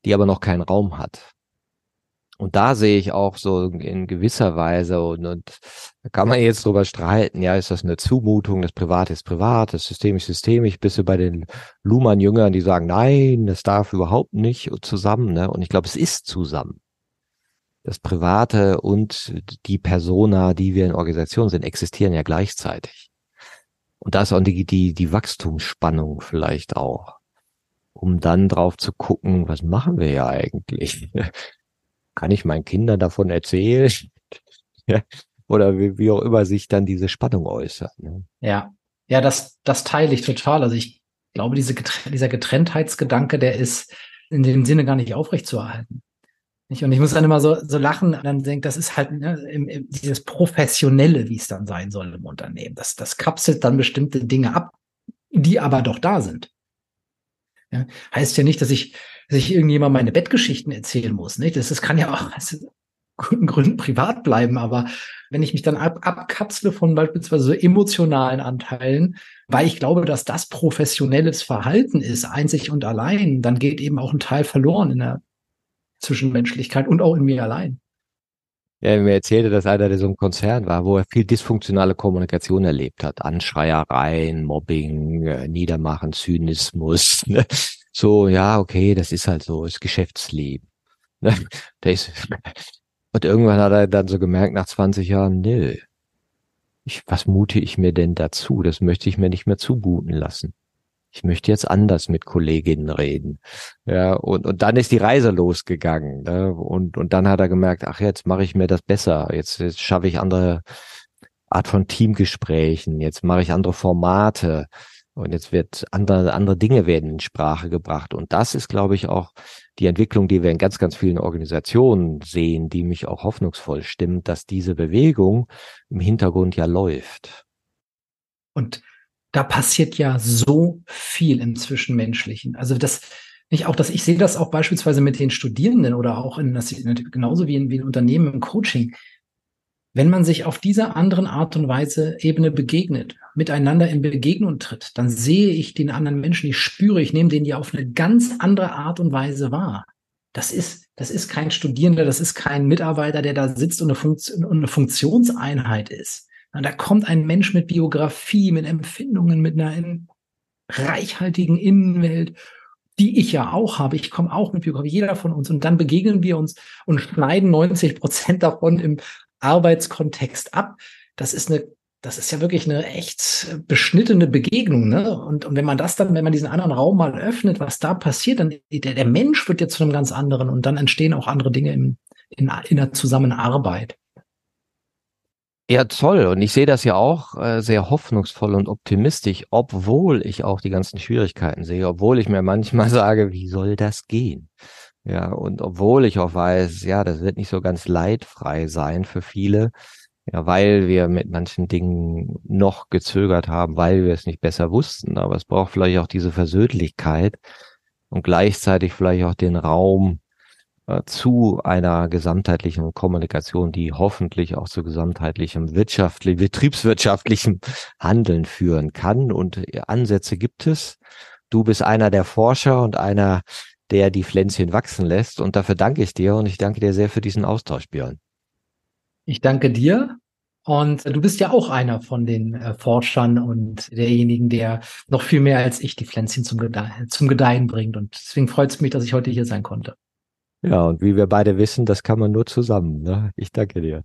die aber noch keinen Raum hat. Und da sehe ich auch so in gewisser Weise, und, und da kann man jetzt drüber streiten, ja, ist das eine Zumutung, das Private ist privat, das System ist systemisch, bis du bei den Luhmann-Jüngern, die sagen, nein, das darf überhaupt nicht zusammen, ne? Und ich glaube, es ist zusammen. Das Private und die Persona, die wir in Organisationen sind, existieren ja gleichzeitig. Und da ist auch die, die, die Wachstumsspannung vielleicht auch, um dann drauf zu gucken, was machen wir ja eigentlich? Kann ich meinen Kindern davon erzählen? [laughs] Oder wie, wie, auch immer sich dann diese Spannung äußert. Ne? Ja, ja, das, das teile ich total. Also ich glaube, diese, dieser Getrenntheitsgedanke, der ist in dem Sinne gar nicht aufrechtzuerhalten. Und ich muss dann immer so, so lachen und dann denke, das ist halt ne, im, im, dieses Professionelle, wie es dann sein soll im Unternehmen. Das, das kapselt dann bestimmte Dinge ab, die aber doch da sind. Ja, heißt ja nicht, dass ich dass ich irgendjemand meine Bettgeschichten erzählen muss. Nicht? Das, das kann ja auch aus guten Gründen privat bleiben, aber wenn ich mich dann ab, abkapsle von beispielsweise so emotionalen Anteilen, weil ich glaube, dass das professionelles Verhalten ist, einzig und allein, dann geht eben auch ein Teil verloren in der Zwischenmenschlichkeit und auch in mir allein. Ja, mir erzählte, dass einer, der so ein Konzern war, wo er viel dysfunktionale Kommunikation erlebt hat. Anschreiereien, Mobbing, äh, Niedermachen, Zynismus. [laughs] Ne? So, ja, okay, das ist halt so, Geschäftsleben. Ne? [laughs] ist, [laughs] und irgendwann hat er dann so gemerkt, nach 20 Jahren, nö, ich, was mute ich mir denn dazu? Das möchte ich mir nicht mehr zumuten lassen. Ich möchte jetzt anders mit Kolleginnen reden. Ja, und, und dann ist die Reise losgegangen. Ne? Und, und dann hat er gemerkt, ach, jetzt mache ich mir das besser. Jetzt, jetzt schaffe ich andere Art von Teamgesprächen. Jetzt mache ich andere Formate. Und jetzt wird andere, andere Dinge werden in Sprache gebracht. Und das ist, glaube ich, auch die Entwicklung, die wir in ganz, ganz vielen Organisationen sehen, die mich auch hoffnungsvoll stimmt, dass diese Bewegung im Hintergrund ja läuft. Und da passiert ja so viel im Zwischenmenschlichen. Also das, nicht auch, dass ich sehe das auch beispielsweise mit den Studierenden oder auch in genauso wie in, wie in Unternehmen im Coaching wenn man sich auf dieser anderen Art und Weise Ebene begegnet, miteinander in Begegnung tritt, dann sehe ich den anderen Menschen, ich spüre, ich nehme den ja auf eine ganz andere Art und Weise wahr. das ist, das ist kein Studierender, das ist kein Mitarbeiter, der da sitzt und eine, Funktion, und eine Funktionseinheit ist. Da kommt ein Mensch mit Biografie, mit Empfindungen, mit einer reichhaltigen Innenwelt, die ich ja auch habe. Ich komme auch mit Biografie, jeder von uns. Und dann begegnen wir uns und schneiden 90 Prozent davon im Arbeitskontext ab. Das ist eine das ist ja wirklich eine echt beschnittene Begegnung. Ne? Und, und wenn man das dann, wenn man diesen anderen Raum mal öffnet, was da passiert, dann der, der Mensch wird ja zu einem ganz anderen und dann entstehen auch andere Dinge im, in, in der Zusammenarbeit. Ja, toll. Und ich sehe das ja auch äh, sehr hoffnungsvoll und optimistisch, obwohl ich auch die ganzen Schwierigkeiten sehe, obwohl ich mir manchmal [laughs] sage, wie soll das gehen? Ja, und obwohl ich auch weiß, ja, das wird nicht so ganz leidfrei sein für viele, ja, weil wir mit manchen Dingen noch gezögert haben, weil wir es nicht besser wussten. Aber es braucht vielleicht auch diese Versöhnlichkeit und gleichzeitig vielleicht auch den Raum äh, zu einer gesamtheitlichen Kommunikation, die hoffentlich auch zu gesamtheitlichem wirtschaftlich, betriebswirtschaftlichem [laughs] Handeln führen kann. Und äh, Ansätze gibt es. Du bist einer der Forscher und einer, der die Pflänzchen wachsen lässt. Und dafür danke ich dir und ich danke dir sehr für diesen Austausch, Björn. Ich danke dir. Und du bist ja auch einer von den äh, Forschern und derjenigen, der noch viel mehr als ich die Pflänzchen zum, Gede zum Gedeihen bringt. Und deswegen freut es mich, dass ich heute hier sein konnte. Ja, und wie wir beide wissen, das kann man nur zusammen. Ne? Ich danke dir.